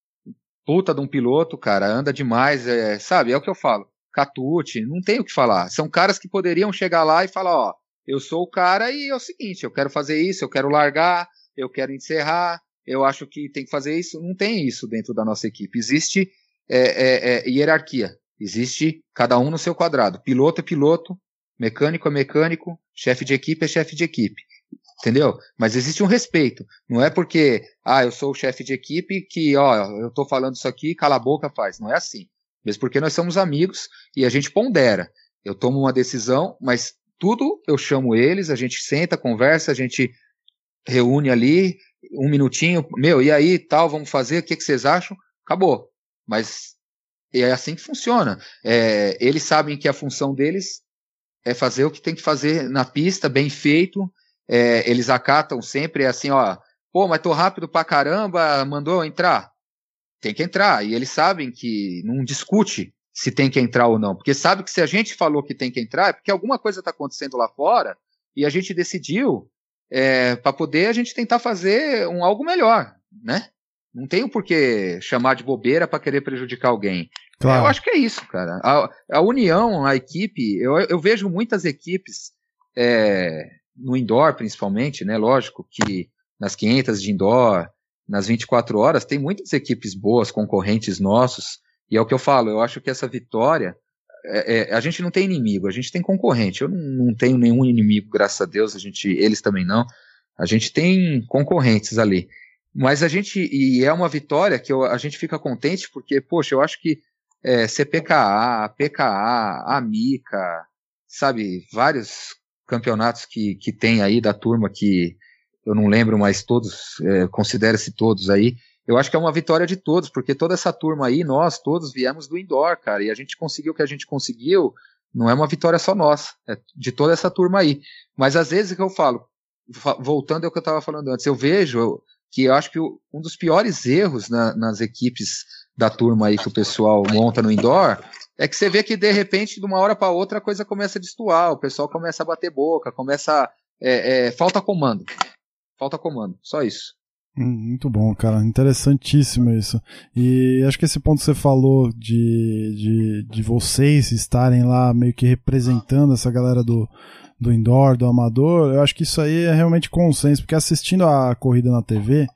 puta de um piloto, cara, anda demais, é, sabe? É o que eu falo. Catute, não tem o que falar. São caras que poderiam chegar lá e falar, ó, eu sou o cara e é o seguinte, eu quero fazer isso, eu quero largar, eu quero encerrar, eu acho que tem que fazer isso. Não tem isso dentro da nossa equipe. Existe é, é, é, hierarquia. Existe cada um no seu quadrado. Piloto é piloto, mecânico é mecânico, chefe de equipe é chefe de equipe. Entendeu? Mas existe um respeito. Não é porque, ah, eu sou o chefe de equipe que, ó, eu tô falando isso aqui, cala a boca, faz. Não é assim. Mesmo porque nós somos amigos e a gente pondera. Eu tomo uma decisão, mas tudo eu chamo eles, a gente senta, conversa, a gente reúne ali, um minutinho, meu, e aí, tal, vamos fazer, o que, que vocês acham? Acabou. Mas é assim que funciona. É, eles sabem que a função deles é fazer o que tem que fazer na pista, bem feito. É, eles acatam sempre, é assim, ó, pô, mas tô rápido pra caramba, mandou entrar? Tem que entrar. E eles sabem que não discute se tem que entrar ou não, porque sabe que se a gente falou que tem que entrar, é porque alguma coisa está acontecendo lá fora e a gente decidiu é, para poder a gente tentar fazer um algo melhor, né? Não tem o porquê chamar de bobeira para querer prejudicar alguém. Claro. Eu acho que é isso, cara. A, a união, a equipe, eu, eu vejo muitas equipes é, no indoor, principalmente, né? Lógico que nas 500 de indoor, nas 24 horas, tem muitas equipes boas, concorrentes nossos. E é o que eu falo, eu acho que essa vitória é, é, a gente não tem inimigo, a gente tem concorrente. Eu não, não, tenho nenhum inimigo, graças a Deus, a gente, eles também não. A gente tem concorrentes ali. Mas a gente, e é uma vitória que eu, a gente fica contente, porque, poxa, eu acho que é, CPKA, PKA, Amica, sabe, vários campeonatos que, que tem aí da turma que eu não lembro mais todos, é, considera-se todos aí, eu acho que é uma vitória de todos, porque toda essa turma aí, nós todos viemos do indoor, cara, e a gente conseguiu o que a gente conseguiu, não é uma vitória só nossa, é de toda essa turma aí. Mas às vezes que eu falo, voltando ao que eu estava falando antes, eu vejo que eu acho que um dos piores erros na, nas equipes da turma aí que o pessoal monta no indoor é que você vê que de repente, de uma hora para outra, a coisa começa a destoar, o pessoal começa a bater boca, começa. É, é, falta comando. Falta comando, só isso. Hum, muito bom, cara. Interessantíssimo isso. E acho que esse ponto que você falou de, de, de vocês estarem lá meio que representando essa galera do, do indoor, do amador, eu acho que isso aí é realmente consenso, porque assistindo a corrida na TV,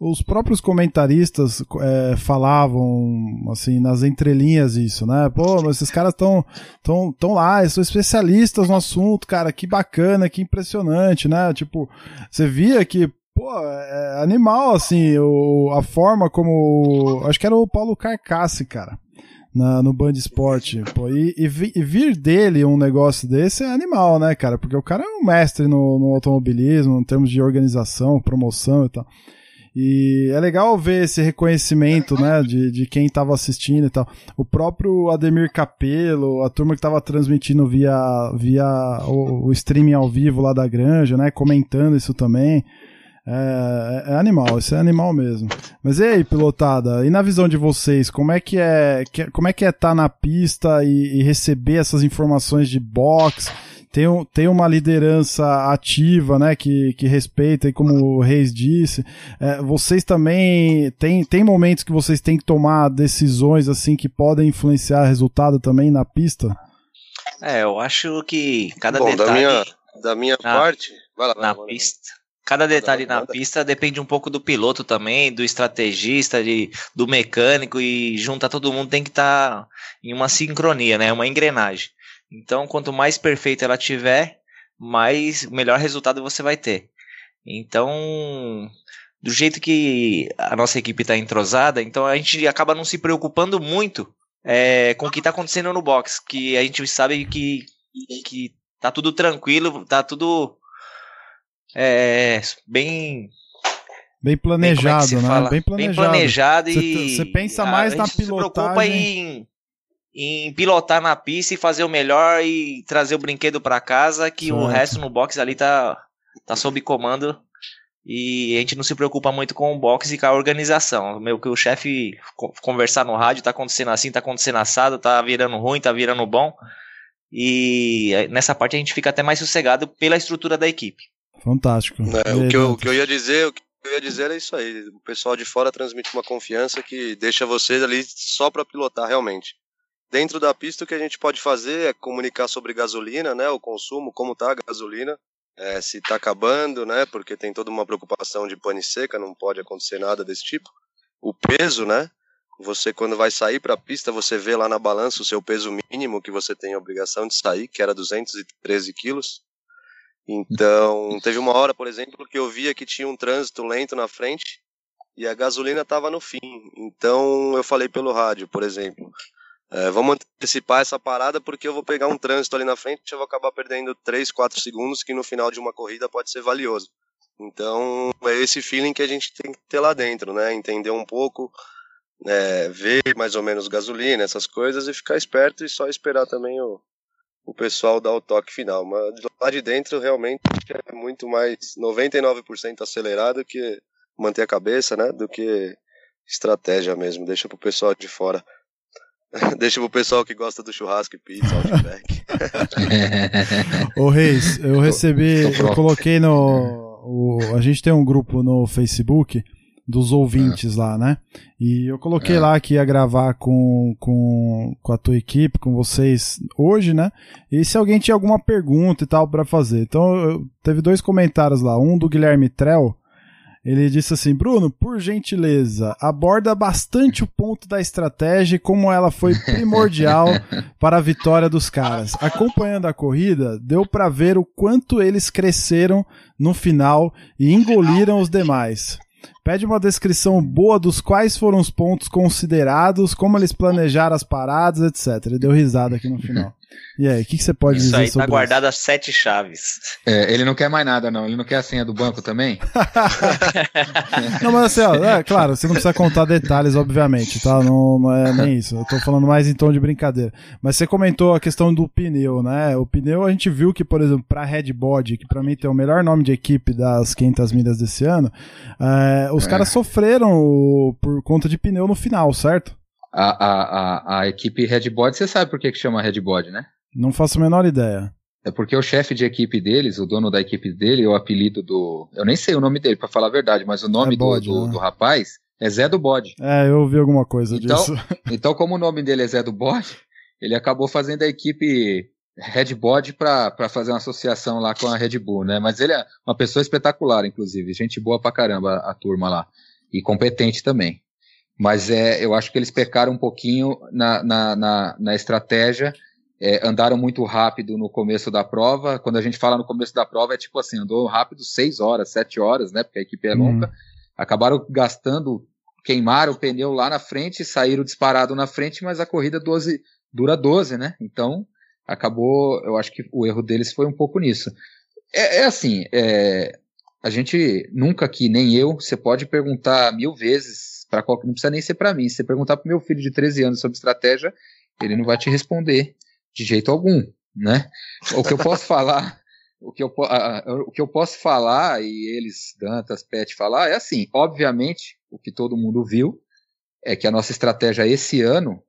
os próprios comentaristas é, falavam, assim, nas entrelinhas isso, né? Pô, mas esses caras estão tão, tão lá, eles são especialistas no assunto, cara, que bacana, que impressionante, né? Tipo, você via que, pô, é animal, assim, o, a forma como. Acho que era o Paulo Carcassi, cara. Na, no Band Esporte. Pô, e, e, e, vir dele um negócio desse é animal, né, cara? Porque o cara é um mestre no, no automobilismo, em termos de organização, promoção e tal. E é legal ver esse reconhecimento, né, de, de quem estava assistindo e tal. O próprio Ademir Capello, a turma que estava transmitindo via, via o, o streaming ao vivo lá da granja, né, comentando isso também. É, é, animal, isso é animal mesmo. Mas e aí, pilotada, e na visão de vocês, como é que é, que, como é que é estar tá na pista e, e, receber essas informações de box? Tem, um, tem uma liderança ativa, né, que, que respeita, e como o Reis disse, é, vocês também, tem, tem momentos que vocês têm que tomar decisões, assim, que podem influenciar o resultado também na pista? É, eu acho que cada Bom, detalhe... Da minha, da minha na, parte... Vai lá, vai, na vai, pista Cada detalhe na pista depende um pouco do piloto também, do estrategista, de, do mecânico e juntar todo mundo tem que estar tá em uma sincronia, né? Uma engrenagem. Então, quanto mais perfeita ela tiver, mais melhor resultado você vai ter. Então, do jeito que a nossa equipe está entrosada, então a gente acaba não se preocupando muito é, com o que está acontecendo no box, que a gente sabe que que tá tudo tranquilo, tá tudo é, bem Bem planejado, bem, é né? Bem planejado. Bem planejado e. Você pensa mais na pilotagem. Se preocupa em, em pilotar na pista e fazer o melhor e trazer o brinquedo para casa, que certo. o resto no box ali tá, tá sob comando. E a gente não se preocupa muito com o box e com a organização. Meio que o chefe conversar no rádio, tá acontecendo assim, tá acontecendo assado, tá virando ruim, tá virando bom. E nessa parte a gente fica até mais sossegado pela estrutura da equipe. Fantástico. É, o, que eu, o, que eu, ia dizer, eu ia dizer é isso aí. O pessoal de fora transmite uma confiança que deixa você ali só para pilotar realmente. Dentro da pista, o que a gente pode fazer é comunicar sobre gasolina, né? O consumo, como tá a gasolina, é, se tá acabando, né? Porque tem toda uma preocupação de pane seca, não pode acontecer nada desse tipo. O peso, né? Você, quando vai sair para a pista, você vê lá na balança o seu peso mínimo que você tem a obrigação de sair, que era 213 quilos. Então, teve uma hora, por exemplo, que eu via que tinha um trânsito lento na frente e a gasolina estava no fim. Então, eu falei pelo rádio, por exemplo, é, vamos antecipar essa parada porque eu vou pegar um trânsito ali na frente e eu vou acabar perdendo 3, 4 segundos que no final de uma corrida pode ser valioso. Então é esse feeling que a gente tem que ter lá dentro, né? Entender um pouco, é, ver mais ou menos gasolina, essas coisas e ficar esperto e só esperar também o, o pessoal dar o toque final. Mas lá de dentro realmente é muito mais 99% acelerado que manter a cabeça, né? Do que estratégia mesmo. Deixa pro pessoal de fora Deixa pro pessoal que gosta do churrasco e pizza, Outback. Ô Reis, eu recebi, eu coloquei no. O, a gente tem um grupo no Facebook dos ouvintes é. lá, né? E eu coloquei é. lá que ia gravar com, com, com a tua equipe, com vocês hoje, né? E se alguém tinha alguma pergunta e tal para fazer. Então, eu, teve dois comentários lá. Um do Guilherme Trell, ele disse assim: Bruno, por gentileza, aborda bastante o ponto da estratégia e como ela foi primordial para a vitória dos caras. Acompanhando a corrida, deu para ver o quanto eles cresceram no final e engoliram os demais. Pede uma descrição boa dos quais foram os pontos considerados, como eles planejaram as paradas, etc. Ele deu risada aqui no final. E aí, o que, que, você pode isso dizer aí, sobre tá guardado as sete chaves. É, ele não quer mais nada, não. Ele não quer a senha do banco também? não, mas assim, ó, é, claro, você não precisa contar detalhes, obviamente, tá? Não, não é nem isso. Eu tô falando mais em tom de brincadeira. Mas você comentou a questão do pneu, né? O pneu, a gente viu que, por exemplo, pra Red Body, que pra mim tem o melhor nome de equipe das 500 milhas desse ano, é, os é. caras sofreram por conta de pneu no final, certo? A, a, a, a equipe Redbody, você sabe por que, que chama Redbody, né? Não faço a menor ideia. É porque o chefe de equipe deles, o dono da equipe dele, o apelido do. Eu nem sei o nome dele, para falar a verdade, mas o nome é bode, do, do, né? do, rapaz é Zé do Bode. É, eu ouvi alguma coisa então, disso. Então, como o nome dele é Zé do Bode, ele acabou fazendo a equipe Red Bode para fazer uma associação lá com a Red Bull, né? Mas ele é uma pessoa espetacular, inclusive. Gente boa pra caramba, a turma lá. E competente também. Mas é, eu acho que eles pecaram um pouquinho na, na, na, na estratégia. É, andaram muito rápido no começo da prova. Quando a gente fala no começo da prova, é tipo assim, andou rápido seis horas, sete horas, né? Porque a equipe é longa. Uhum. Acabaram gastando, queimaram o pneu lá na frente, saíram disparado na frente, mas a corrida 12, dura 12, né? Então, acabou, eu acho que o erro deles foi um pouco nisso. É, é assim, é, a gente nunca aqui, nem eu, você pode perguntar mil vezes para qualquer, não precisa nem ser para mim. Se você perguntar para meu filho de 13 anos sobre estratégia, ele não vai te responder de jeito algum, né? O que eu posso falar, o que eu, o que eu posso falar e eles Dantas, Pet falar é assim, obviamente, o que todo mundo viu é que a nossa estratégia esse ano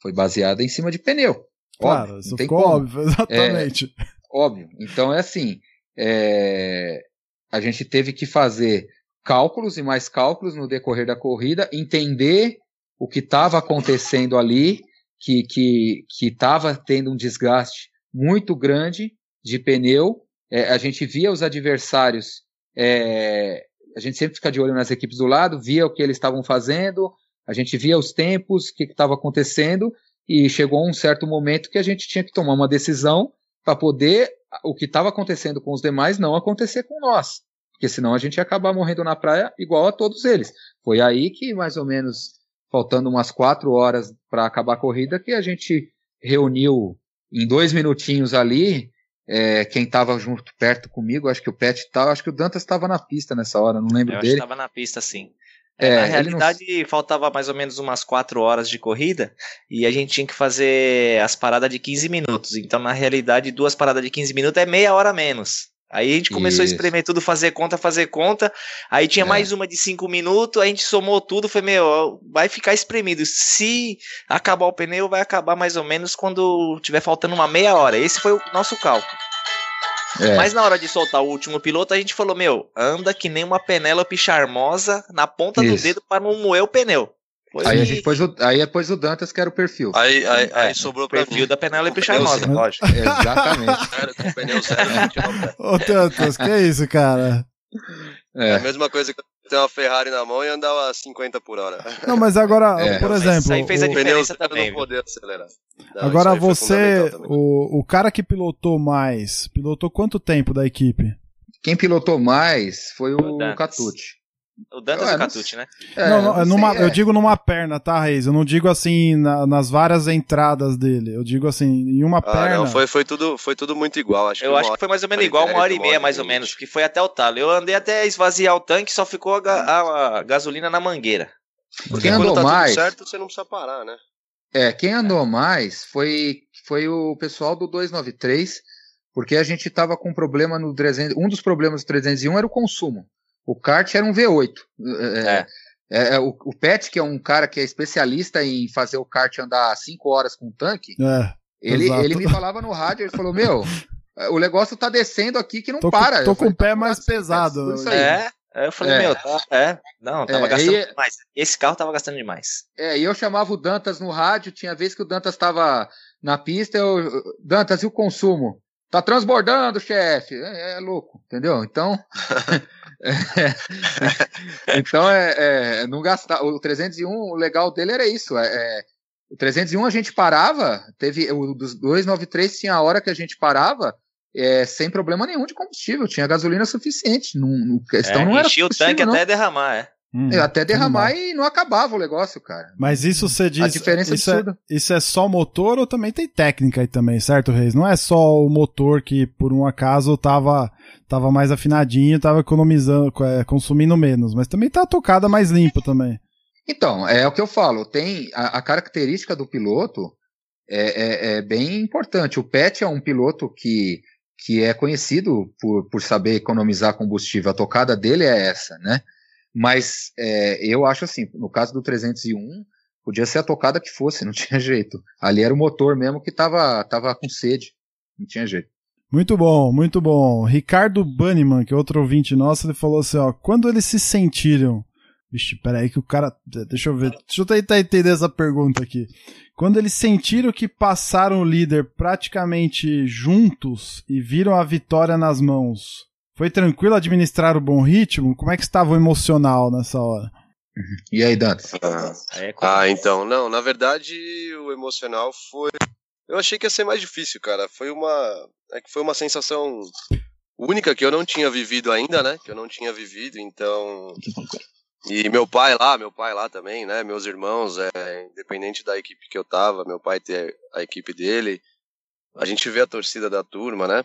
foi baseada em cima de pneu. Claro, óbvio, isso ficou como. óbvio, exatamente. É, óbvio. Então é assim, é, a gente teve que fazer cálculos e mais cálculos no decorrer da corrida, entender o que estava acontecendo ali, que que que estava tendo um desgaste muito grande de pneu. É, a gente via os adversários, é, a gente sempre fica de olho nas equipes do lado, via o que eles estavam fazendo, a gente via os tempos, o que estava acontecendo, e chegou um certo momento que a gente tinha que tomar uma decisão para poder o que estava acontecendo com os demais não acontecer com nós porque senão a gente ia acabar morrendo na praia igual a todos eles. Foi aí que, mais ou menos, faltando umas quatro horas para acabar a corrida, que a gente reuniu em dois minutinhos ali. É, quem estava junto perto comigo, acho que o Pet estava, acho que o Dantas estava na pista nessa hora, não lembro Eu dele. estava na pista, sim. É, na realidade, não... faltava mais ou menos umas 4 horas de corrida e a gente tinha que fazer as paradas de 15 minutos. Então, na realidade, duas paradas de 15 minutos é meia hora menos. Aí a gente começou Isso. a espremer tudo, fazer conta, fazer conta. Aí tinha é. mais uma de cinco minutos, a gente somou tudo, foi meu, vai ficar espremido. Se acabar o pneu, vai acabar mais ou menos quando tiver faltando uma meia hora. Esse foi o nosso cálculo. É. Mas na hora de soltar o último piloto, a gente falou, meu, anda que nem uma Penélope charmosa na ponta Isso. do dedo para não moer o pneu. Foi aí a gente pôs o, aí depois o Dantas que era o perfil. Aí, aí, aí é, sobrou o perfil mim. da Penélope Charmosa, lógico. Exatamente. Sério, com pneu Ô Dantas, que é isso, cara? É. é a mesma coisa que ter uma Ferrari na mão e andar a 50 por hora. Não, mas agora, é. por exemplo. Isso aí fez a diferença o também. Não poder acelerar. Não, agora você, o, o cara que pilotou mais, pilotou quanto tempo da equipe? Quem pilotou mais foi o, o Catucci. O Dantas e o Catucci, né? É, não, não, numa, é. eu digo numa perna, tá, Reis? Eu não digo assim na, nas várias entradas dele. Eu digo assim, em uma ah, perna. Não, foi, foi, tudo, foi tudo muito igual. Acho eu acho que foi mais ou menos igual, uma hora e meia, mais ou menos, que foi até o talo. Eu andei até esvaziar o tanque, só ficou a, a, a gasolina na mangueira. Porque quem andou tá mais. certo, você não precisa parar, né? É, quem andou mais foi, foi o pessoal do 293, porque a gente tava com problema no 300. Um dos problemas do 301 era o consumo. O kart era um V8. É, é. é, é o, o Pet, que é um cara que é especialista em fazer o kart andar 5 horas com o tanque, é, ele, ele me falava no rádio, ele falou, meu, o negócio tá descendo aqui que não tô para. Com, tô com o pé mais pesado. Isso aí. É, eu falei, é. meu, tá, é, não, tava é, gastando e, demais. Esse carro tava gastando demais. É, e eu chamava o Dantas no rádio, tinha vez que o Dantas tava na pista, eu, Dantas, e o consumo? Tá transbordando, chefe. É, é, louco, entendeu? Então. é, então é, é, não gastar. O 301, o legal dele era isso. É, é, o 301 a gente parava, teve o dos 293 tinha a hora que a gente parava. É, sem problema nenhum de combustível, tinha gasolina suficiente. Não, não questão não era enchia o tanque não. até derramar, é. Hum, até derramar e não acabava o negócio, cara. Mas isso você diz. A diferença isso é, isso é só motor ou também tem técnica aí também, certo, Reis? Não é só o motor que, por um acaso, tava, tava mais afinadinho, tava economizando, é, consumindo menos, mas também tá tocada mais limpo também. Então, é o que eu falo, tem a, a característica do piloto é, é, é, bem importante. O Pet é um piloto que, que é conhecido por, por saber economizar combustível. A tocada dele é essa, né? Mas é, eu acho assim, no caso do 301, podia ser a tocada que fosse, não tinha jeito. Ali era o motor mesmo que tava, tava com sede, não tinha jeito. Muito bom, muito bom. Ricardo Banniman, que é outro ouvinte nosso, ele falou assim, ó, quando eles se sentiram... Vixe, peraí que o cara... Deixa eu ver, deixa eu tentar entender essa pergunta aqui. Quando eles sentiram que passaram o líder praticamente juntos e viram a vitória nas mãos, foi tranquilo administrar o bom ritmo? Como é que estava o emocional nessa hora? E aí, Dantas? Ah, ah, então, não, na verdade o emocional foi. Eu achei que ia ser mais difícil, cara. Foi uma. É que foi uma sensação única que eu não tinha vivido ainda, né? Que eu não tinha vivido, então. E meu pai lá, meu pai lá também, né? Meus irmãos, é, independente da equipe que eu tava, meu pai ter a equipe dele. A gente vê a torcida da turma, né?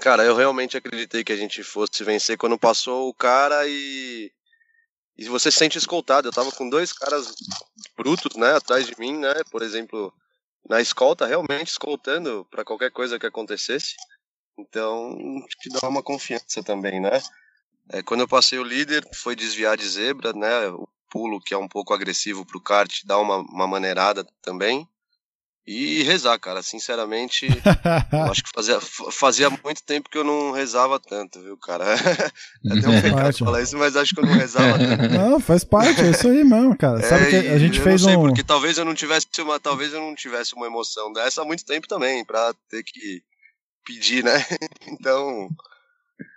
Cara, eu realmente acreditei que a gente fosse vencer quando passou o cara e. E você se sente escoltado. Eu tava com dois caras brutos, né, atrás de mim, né? Por exemplo, na escolta, realmente escoltando para qualquer coisa que acontecesse. Então, te dá uma confiança também, né? É, quando eu passei o líder, foi desviar de zebra, né? O pulo, que é um pouco agressivo pro kart, dá uma, uma maneirada também. E rezar, cara, sinceramente, acho que fazia, fazia muito tempo que eu não rezava tanto, viu, cara? É até um pecado falar isso, mas acho que eu não rezava tanto. Não, faz parte, é isso aí mesmo, cara. Sabe é, que a gente fez não sei, um... porque talvez eu não tivesse uma, talvez eu não tivesse uma emoção dessa há muito tempo também, pra ter que pedir, né? Então,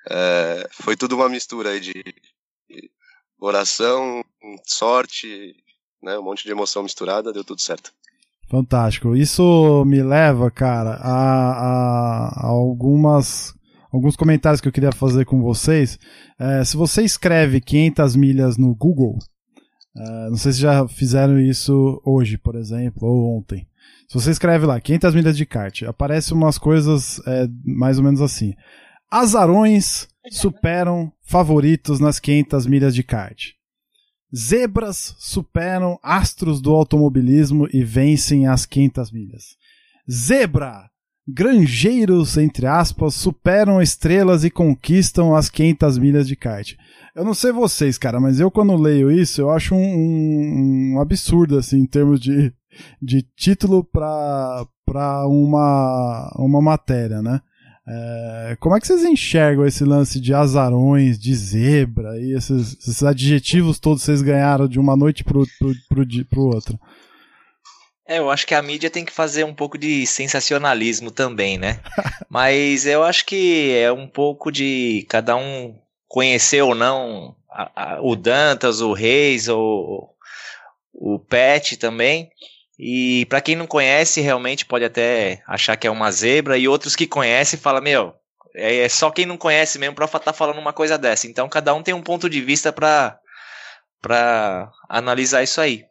é, foi tudo uma mistura aí de, de oração, sorte, né? Um monte de emoção misturada, deu tudo certo. Fantástico. Isso me leva, cara, a, a, a algumas alguns comentários que eu queria fazer com vocês. É, se você escreve 500 milhas no Google, é, não sei se já fizeram isso hoje, por exemplo, ou ontem. Se você escreve lá 500 milhas de kart, aparece umas coisas é, mais ou menos assim. Azarões superam favoritos nas 500 milhas de kart. Zebras superam astros do automobilismo e vencem as 500 milhas. Zebra! Granjeiros, entre aspas, superam estrelas e conquistam as 500 milhas de kart. Eu não sei vocês, cara, mas eu quando leio isso, eu acho um, um, um absurdo, assim, em termos de, de título para uma, uma matéria, né? É, como é que vocês enxergam esse lance de azarões, de zebra e esses, esses adjetivos todos que vocês ganharam de uma noite pro, pro, pro, pro outro? É, eu acho que a mídia tem que fazer um pouco de sensacionalismo também, né? Mas eu acho que é um pouco de cada um conhecer ou não a- a- o Dantas, o Reis, o, o Pet também. E pra quem não conhece, realmente pode até achar que é uma zebra, e outros que conhecem falam, meu, é é só quem não conhece mesmo pra estar falando uma coisa dessa. Então cada um tem um ponto de vista pra, pra analisar isso aí.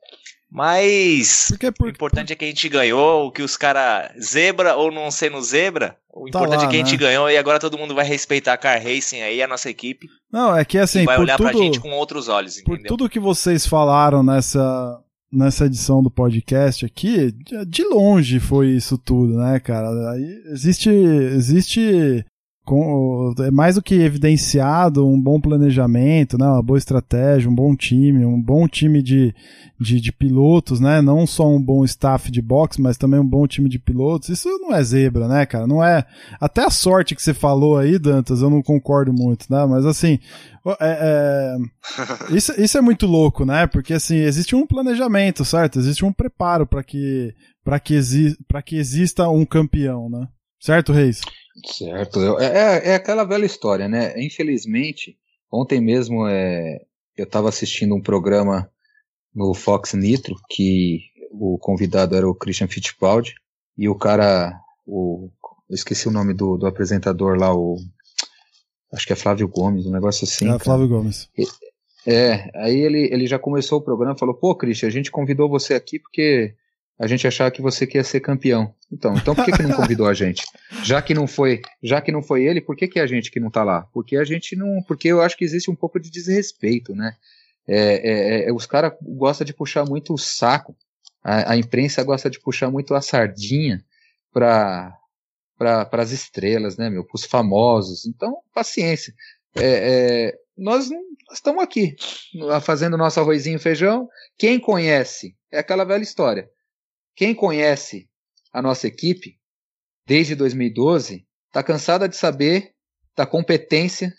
Mas Porque o por, importante é que a gente ganhou, o que os caras. Zebra ou não sendo zebra, o Tá importante lá, é que a gente né? ganhou e agora todo mundo vai respeitar a Car Racing aí, a nossa equipe, não, é que assim, vai por olhar pra tudo, gente com outros olhos, por entendeu? tudo que vocês falaram nessa, nessa edição do podcast aqui, de- longe foi isso tudo, né, cara? Aí existe, existe com, é mais do que evidenciado um bom planejamento, né, uma boa estratégia, um bom time, um bom time de, de, de pilotos, né? Não só um bom staff de boxe, mas também um bom time de pilotos. Isso não é zebra, né, cara? Não é. Até a sorte que você falou aí, Dantas, eu não concordo muito, né? Mas assim, é- é, isso, isso é muito louco, né? Porque assim, existe um planejamento, certo? Existe um preparo para que para que, exi que exista um campeão, né? Certo, Reis? Certo. Eu- é, é aquela velha história, né? Infelizmente, ontem mesmo é, eu estava assistindo um programa no Fox Nitro que o convidado era o Christian Fittipaldi e o cara, o, eu esqueci o nome do, do apresentador lá, o acho que é Flávio Gomes, um negócio assim. é, cara. Flávio Gomes. É, aí ele, ele já começou o programa e falou, pô, Christian, a gente convidou você aqui porque a gente achava que você queria ser campeão. Então, então por que, que não convidou a gente? Já que não foi, já que não foi ele, por que, que é a gente que não tá lá? Porque a gente não, porque eu acho que existe um pouco de desrespeito, né? É, é, é, os caras gostam de puxar muito o saco, a, a imprensa gosta de puxar muito a sardinha para para as estrelas, né, meu, para os famosos. Então, paciência. É, é, nós nós estamos aqui fazendo nosso arrozinho e feijão. Quem conhece é aquela velha história. Quem conhece a nossa equipe desde 2012 está cansada de saber da competência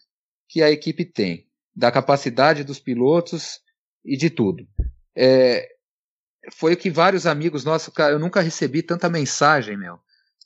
que a equipe tem, da capacidade dos pilotos e de tudo. É, foi o que vários amigos nossos, eu nunca recebi tanta mensagem, meu.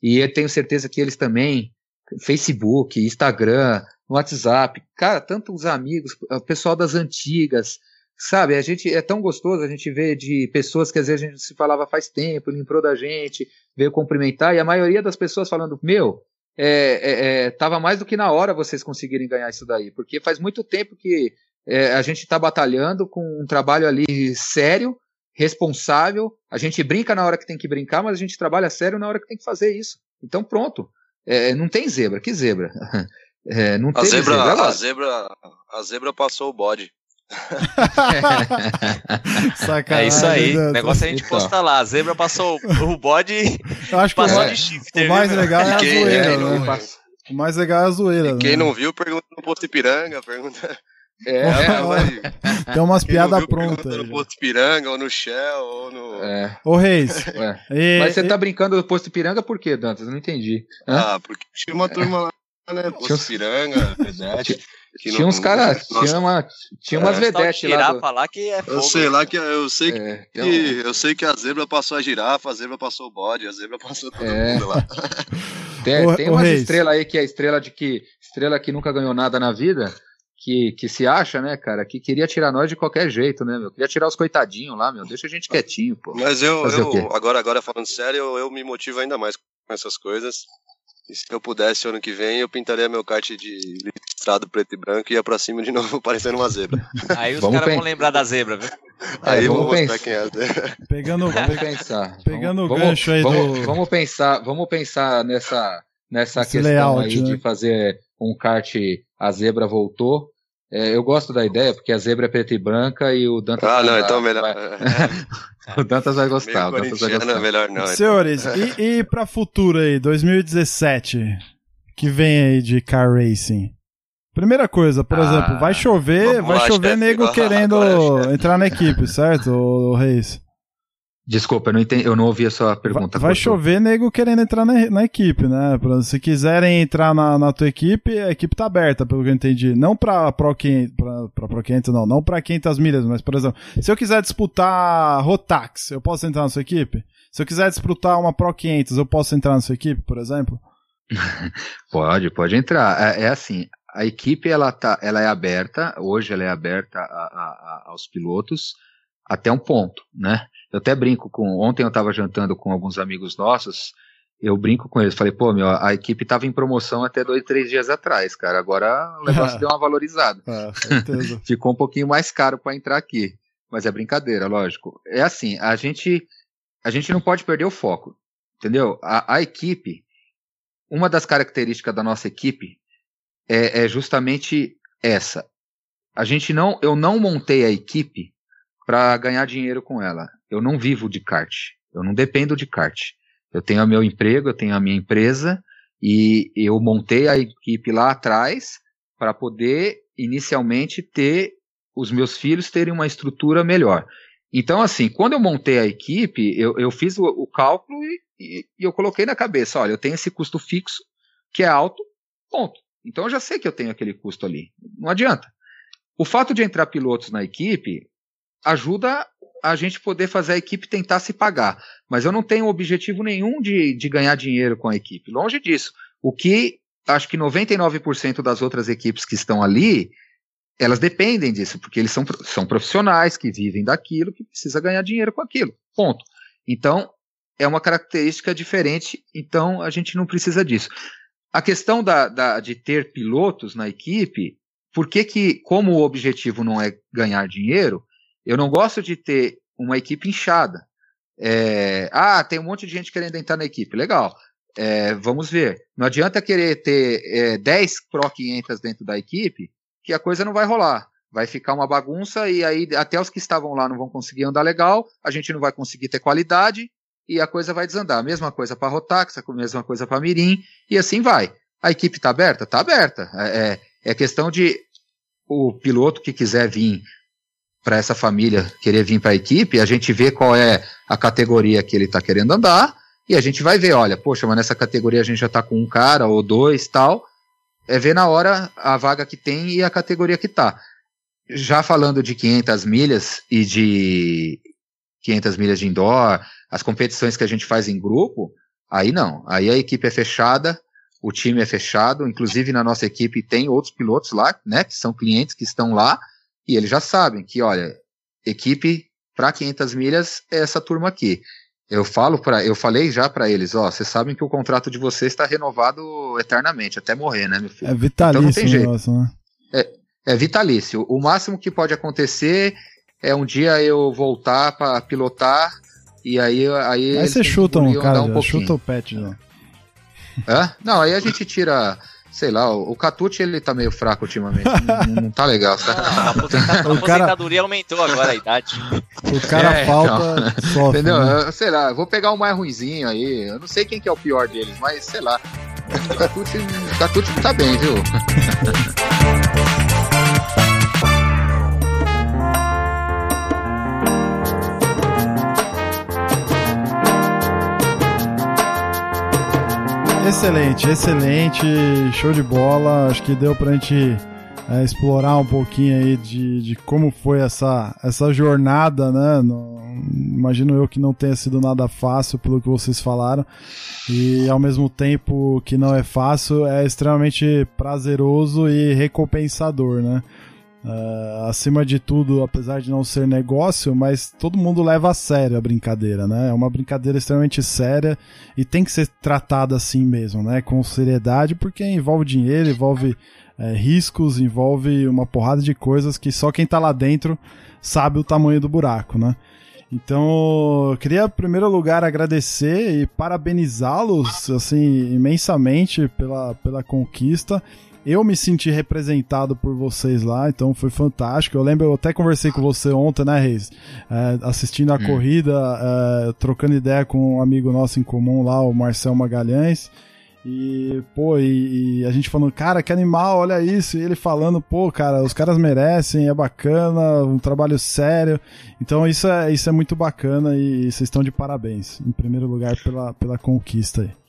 E eu tenho certeza que eles também, Facebook, Instagram, WhatsApp, cara, tantos amigos, o pessoal das antigas, sabe? A gente é tão gostoso a gente ver de pessoas que às vezes a gente se falava faz tempo, lembrou da gente, veio cumprimentar, e a maioria das pessoas falando, meu, é, é, é, tava mais do que na hora vocês conseguirem ganhar isso daí, porque faz muito tempo que é, a gente está batalhando com um trabalho ali sério, responsável, a gente brinca na hora que tem que brincar, mas a gente trabalha sério na hora que tem que fazer isso. Então pronto, é, não tem zebra, que zebra? É, não A teve zebra, zebra. a Ela- zebra, a zebra passou o bode. Sacanagem. É isso aí. O negócio é a gente Então. postar lá. A zebra passou o bode Eu acho que o passou mais, de shifter. o mais legal é a zoeira, quem né? não- O mais legal é a zoeira. E quem né? não viu, pergunta no Posto Ipiranga, pergunta. É, É, vai. Tem umas piadas viu, prontas. no. Posto Ipiranga, ou no Shell, ou no. é, Ô, Reis. é. e- Mas você e- tá brincando do posto Ipiranga por quê, Dantas? Eu não entendi. Hã? Ah, porque tinha uma turma lá, né? Posto Vedete. que tinha não- uns caras, tinha, uma, tinha umas de vedetes lá. do- lá que é fogo. Eu sei lá que eu sei que, É, tem um- eu sei que a zebra passou a girafa, a zebra passou o bode, a zebra passou todo É. mundo lá. Tem, Ô- tem ô, umas estrelas aí que é estrela de que estrela que nunca ganhou nada na vida, que, que se acha, né, cara, que queria tirar nós de qualquer jeito, né, meu? Queria tirar os coitadinhos lá, meu. Deixa a gente quietinho, pô. Mas eu, Fazer o eu agora, agora falando sério, eu, eu me motivo ainda mais com essas coisas. E se eu pudesse ano que vem, eu pintaria meu kart de listrado preto e branco e ia pra cima de novo, parecendo uma zebra. Aí os Vamos caras vão lembrar da zebra, viu? Aí eu vou vamos mostrar pensar. quem é a zebra. Pegando, Vamos pensar. Pegando vamos, o gancho aí vamos, do- Vamos pensar, vamos pensar nessa, nessa Esse questão layout, aí né? de fazer um kart A Zebra voltou. É, eu gosto da ideia, porque a zebra é preta e branca e o Dantas Ah, vai- não, então melhor. vai- o Dantas vai gostar. Meio O Dantas vai gostar. melhor não. então. Senhores, e, e pra futuro aí, 2017, que vem aí de car racing? Primeira coisa, por Ah, exemplo, vai chover, vai lá, chover nego querendo entrar na equipe, certo, ô, Reis? Desculpa, eu não, entendi, eu não ouvi a sua pergunta. Vai, vai chover nego querendo entrar na, na, equipe, né? Pra, se quiserem entrar na, na tua equipe, a equipe tá aberta, pelo que eu entendi. Não pra Pro 500, pra, pra Pro 500 não, não pra 500 milhas, mas, por exemplo, se eu quiser disputar Rotax, eu posso entrar na sua equipe? Se eu quiser disputar uma Pro 500, eu posso entrar na sua equipe, por exemplo? pode, pode entrar. É, é, assim, a equipe ela, tá, ela é aberta, hoje ela é aberta a, a, a, aos pilotos até um ponto, né? Eu até brinco com. Ontem eu estava jantando com alguns amigos nossos. Eu brinco com eles, falei, pô, meu, a equipe estava em promoção até dois, três dias atrás, cara. Agora o negócio deu uma valorizada. É, Ficou um pouquinho mais caro para entrar aqui. Mas é brincadeira, lógico. É assim, a gente, a gente não pode perder o foco, entendeu? A, a equipe, uma das características da nossa equipe é, é justamente essa. A gente não, eu não montei a equipe para ganhar dinheiro com ela. Eu não vivo de kart. Eu não dependo de kart. Eu tenho o meu emprego, eu tenho a minha empresa e eu montei a equipe lá atrás para poder inicialmente ter os meus filhos terem uma estrutura melhor. Então, assim, quando eu montei a equipe, eu, eu fiz o, o cálculo e, e, e, eu coloquei na cabeça: olha, eu tenho esse custo fixo, que é alto, ponto. Então eu já sei que eu tenho aquele custo ali. Não adianta. O fato de entrar pilotos na equipe ajuda a gente poder fazer a equipe tentar se pagar. Mas eu não tenho objetivo nenhum de, de ganhar dinheiro com a equipe. Longe disso. O que acho que 99% das outras equipes que estão ali, elas dependem disso, porque eles são, são profissionais que vivem daquilo, que precisa ganhar dinheiro com aquilo. Ponto. Então, é uma característica diferente, então a gente não precisa disso. A questão da, da, de ter pilotos na equipe, por que, que, como o objetivo não é ganhar dinheiro, eu não gosto de ter uma equipe inchada. É, ah, tem um monte de gente querendo entrar na equipe. Legal. É, vamos ver. Não adianta querer ter é, 10 Pro 500 dentro da equipe, que a coisa não vai rolar. Vai ficar uma bagunça e aí até os que estavam lá não vão conseguir andar legal, a gente não vai conseguir ter qualidade e a coisa vai desandar. Mesma coisa para Rotax, a mesma coisa para Mirim e assim vai. A equipe está aberta? Está aberta. É, é, é questão de o piloto que quiser vir para essa família querer vir para a equipe, a gente vê qual é a categoria que ele está querendo andar e a gente vai ver, olha, poxa, mas nessa categoria a gente já está com um cara ou dois tal. É ver na hora a vaga que tem e a categoria que tá. Já falando de 500 milhas e de 500 milhas de indoor, as competições que a gente faz em grupo, aí não. Aí a equipe é fechada, o time é fechado, inclusive na nossa equipe tem outros pilotos lá, né, que são clientes que estão lá e eles já sabem que, olha, equipe para 500 milhas é essa turma aqui. Eu falo para, eu falei já para eles, ó, vocês sabem que o contrato de vocês está renovado eternamente até morrer, né, meu filho? É vitalício, então não tem jeito. Negócio, né? é, é vitalício. O máximo que pode acontecer é um dia eu voltar para pilotar e aí aí, aí você chuta um cara, um chuta o pet, não. Hã? Não, aí a gente tira sei lá, o, o Catucci ele tá meio fraco ultimamente. não, não tá legal, sabe? Não, a, aposentadoria, aumentou agora a idade. O cara é, falta. Então, sofre, entendeu? Né? Eu, sei lá, vou pegar o mais ruinzinho aí. Eu não sei quem que é o pior deles, mas sei lá. O Catucci, o Catucci tá bem, viu? Excelente, excelente, show de bola. Acho que deu pra gente é, explorar um pouquinho aí de, de como foi essa, essa jornada, né? No, imagino eu que não tenha sido nada fácil pelo que vocês falaram. E ao mesmo tempo que não é fácil, é extremamente prazeroso e recompensador, né? Uh, acima de tudo, apesar de não ser negócio, mas todo mundo leva a sério a brincadeira, né? É uma brincadeira extremamente séria e tem que ser tratada assim mesmo, né? Com seriedade, porque envolve dinheiro, envolve é, riscos, envolve uma porrada de coisas que só quem tá lá dentro sabe o tamanho do buraco, né? Então, eu queria, em primeiro lugar, agradecer e parabenizá-los, assim, imensamente pela, pela conquista eu me senti representado por vocês lá, então foi fantástico. Eu lembro, eu até conversei com você ontem, né, Reis? É, assistindo a hum. corrida, é, trocando ideia com um amigo nosso em comum lá, o Marcel Magalhães. E, pô, e, e, a gente falando, cara, que animal, olha isso. E ele falando, pô, cara, os caras merecem, é bacana, um trabalho sério. Então isso é, isso é muito bacana e vocês estão de parabéns. Em primeiro lugar, pela, pela conquista aí.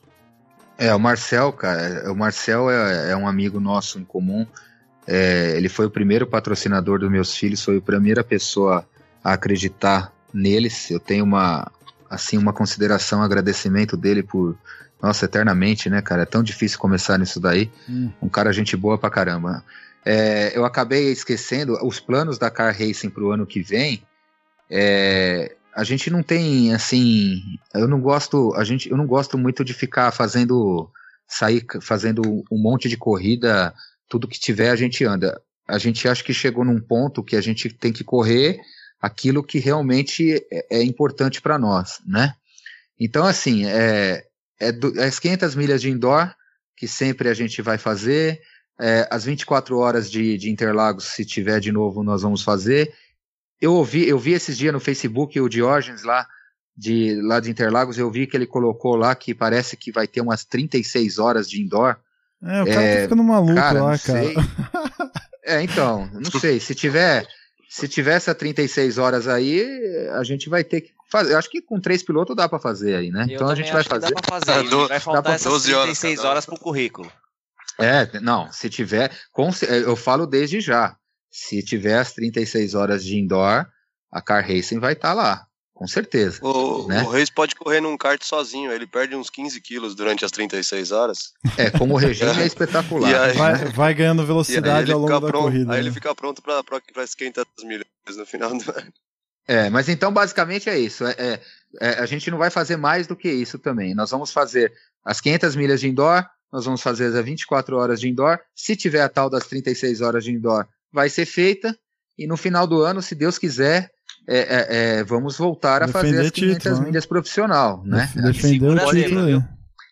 É, o Marcel, cara, o Marcel é, é um amigo nosso em comum. É, ele foi o primeiro patrocinador dos meus filhos, foi a primeira pessoa a acreditar neles. Eu tenho uma, assim, uma consideração, um agradecimento dele por nossa, eternamente, né, cara? É tão difícil começar nisso daí. Hum. Um cara gente boa pra caramba. É, eu acabei esquecendo os planos da Car Racing pro ano que vem. É, a gente não tem assim, eu não gosto, a gente, eu não gosto muito de ficar fazendo sair fazendo um monte de corrida, tudo que tiver a gente anda. A gente acha que chegou num ponto que a gente tem que correr aquilo que realmente é, é importante para nós, né? Então assim, é, é, do, é as 500 milhas de indoor, que sempre a gente vai fazer, é, as 24 horas de, de Interlagos, se tiver de novo, nós vamos fazer. Eu ouvi, eu vi esses dias no Facebook o Diógenes lá, de, lá de Interlagos, eu vi que ele colocou lá que parece que vai ter umas 36 horas de indoor. É, o cara tá é, tá ficando maluco cara, lá, cara. é, então, não sei, se tiver, se tiver essa 36 horas aí, a gente vai ter que fazer. Acho que com três pilotos dá para fazer aí, né? Eu então a gente vai fazer. Dá pra fazer. do, vai faltar essas 36 horas, horas pro currículo. É, não, se tiver, com, eu falo desde já. Se tiver as 36 horas de indoor, a Car Racing vai estar tá lá, com certeza. O, né? o Reis pode correr num kart sozinho, ele perde uns 15 quilos durante as 36 horas. É, como o regime é espetacular. Aí, vai, vai, ganhando velocidade ao longo da pronto, corrida. Aí né? ele fica pronto para as 500 milhas no final do ano. É, mas então basicamente é isso. É, é, é, a gente não vai fazer mais do que isso também. Nós vamos fazer as 500 milhas de indoor, nós vamos fazer as 24 horas de indoor. Se tiver a tal das 36 horas de indoor, vai ser feita. E no final do ano, se Deus quiser, é, é, é vamos voltar a Defender fazer as 500 título, né? milhas né? profissional, né? Defender o título aí.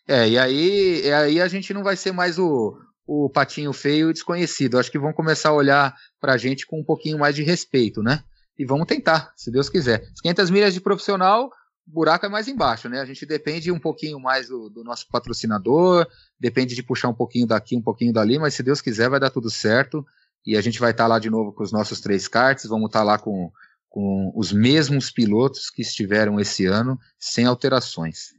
É, e aí, e aí a gente não vai ser mais o, o patinho feio e desconhecido. Acho que vão começar a olhar pra gente com um pouquinho mais de respeito, né? e vamos tentar, se Deus quiser. 500 milhas de profissional, o buraco é mais embaixo, né? A gente depende um pouquinho mais do, do, nosso patrocinador, depende de puxar um pouquinho daqui, um pouquinho dali, mas se Deus quiser vai dar tudo certo e a gente vai estar tá lá de novo com os nossos três karts, vamos estar tá lá com, com os mesmos pilotos que estiveram esse ano, sem alterações.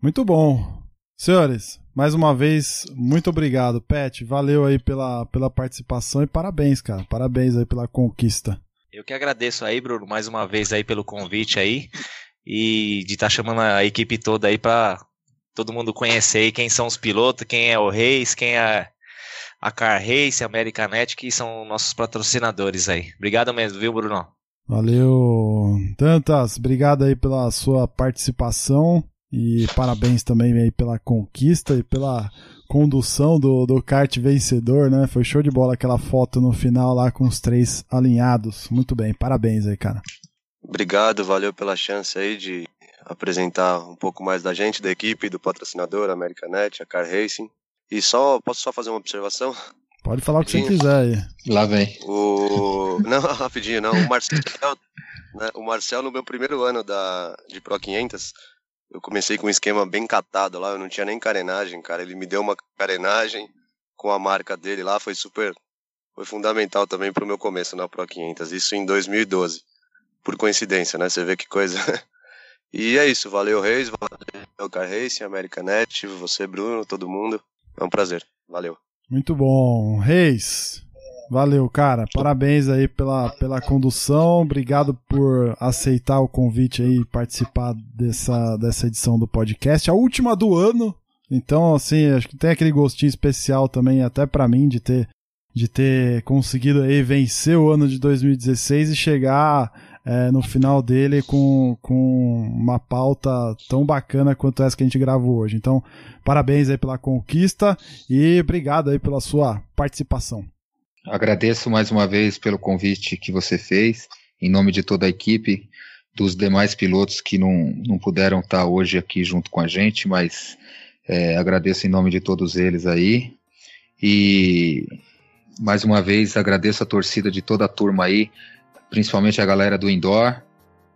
Muito bom. Senhores, mais uma vez, muito obrigado, Pet. Valeu aí pela, pela participação e parabéns, cara. Parabéns aí pela conquista. Eu que agradeço aí, Bruno, mais uma vez aí pelo convite aí e de estar tá chamando a equipe toda aí para todo mundo conhecer aí quem são os pilotos, quem é o Reis, quem é a Car Race, a Americanet, que são nossos patrocinadores aí. Obrigado mesmo, viu, Bruno? Valeu, Tantas, obrigado aí pela sua participação e parabéns também aí pela conquista e pela condução do, do kart vencedor, né? Foi show de bola aquela foto no final lá com os três alinhados. Muito bem, parabéns aí, cara. Obrigado, valeu pela chance aí de apresentar um pouco mais da gente, da equipe, do patrocinador, Americanet, a Car Racing. E só, posso só fazer uma observação? Pode falar rapidinho. o que você quiser aí. Lá vem. O... Não, rapidinho, não. O Marcel, né, o Marcel no meu primeiro ano da, de Pro 500, eu comecei com um esquema bem catado lá, eu não tinha nem carenagem, cara. Ele me deu uma carenagem com a marca dele lá, foi super. Foi fundamental também pro meu começo na Pro 500. Isso em 2012. Por coincidência, né? Você vê que coisa. e é isso, valeu Reis, valeu Car Racing, Americanet, você, Bruno, todo mundo. É um prazer. Valeu. Muito bom. Reis, Valeu, cara. Parabéns aí pela, pela condução. Obrigado por aceitar o convite aí participar dessa, dessa edição do podcast. A última do ano. Então, assim, acho que tem aquele gostinho especial também, até para mim, de ter, de ter conseguido aí vencer o ano de 2016 e chegar é, no final dele com, com uma pauta tão bacana quanto essa que a gente gravou hoje. Então, parabéns aí pela conquista e obrigado aí pela sua participação. Agradeço mais uma vez pelo convite que você fez, em nome de toda a equipe, dos demais pilotos que não, não puderam estar hoje aqui junto com a gente, mas é, agradeço em nome de todos eles aí. E mais uma vez agradeço a torcida de toda a turma aí, principalmente a galera do Indoor.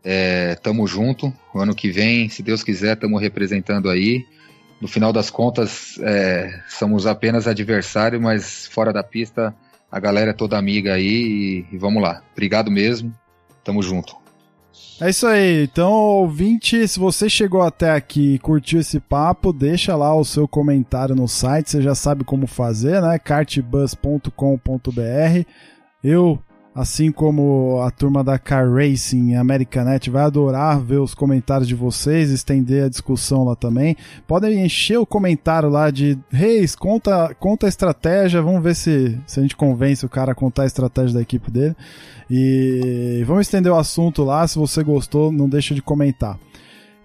É, tamo junto. O ano que vem, se Deus quiser, tamo representando aí. no final das contas, é, somos apenas adversário, mas fora da pista a galera é toda amiga aí e, e vamos lá. Obrigado mesmo, tamo junto. É isso aí. Então, ouvinte, se você chegou até aqui e curtiu esse papo, deixa lá o seu comentário no site. Você já sabe como fazer, né? cartbus.com.br. Eu assim como a turma da Car Racing Americanet vai adorar ver os comentários de vocês, estender a discussão lá também. Podem encher o comentário lá de Reis, conta, conta a estratégia, vamos ver se, se a gente convence o cara a contar a estratégia da equipe dele. E vamos estender o assunto lá, se você gostou, não deixa de comentar.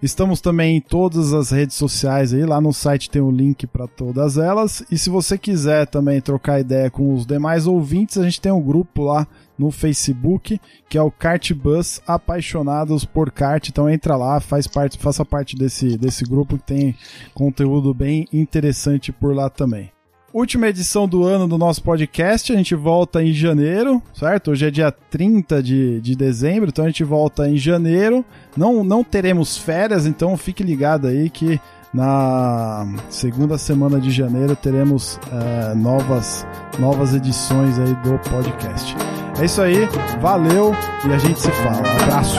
Estamos também em todas as redes sociais aí, lá no site tem o link para todas elas. E se você quiser também trocar ideia com os demais ouvintes, a gente tem um grupo lá no Facebook, que é o Kart Bus Apaixonados por Kart. Então entra lá, faz parte, faça parte desse, desse grupo que tem conteúdo bem interessante por lá também. Última edição do ano do nosso podcast, a gente volta em janeiro, certo? Hoje é dia 30 de, de dezembro, então a gente volta em janeiro. Não, não teremos férias, então fique ligado aí que na segunda semana de janeiro teremos é, novas, novas edições aí do podcast. É isso aí, valeu e a gente se fala. Abraço!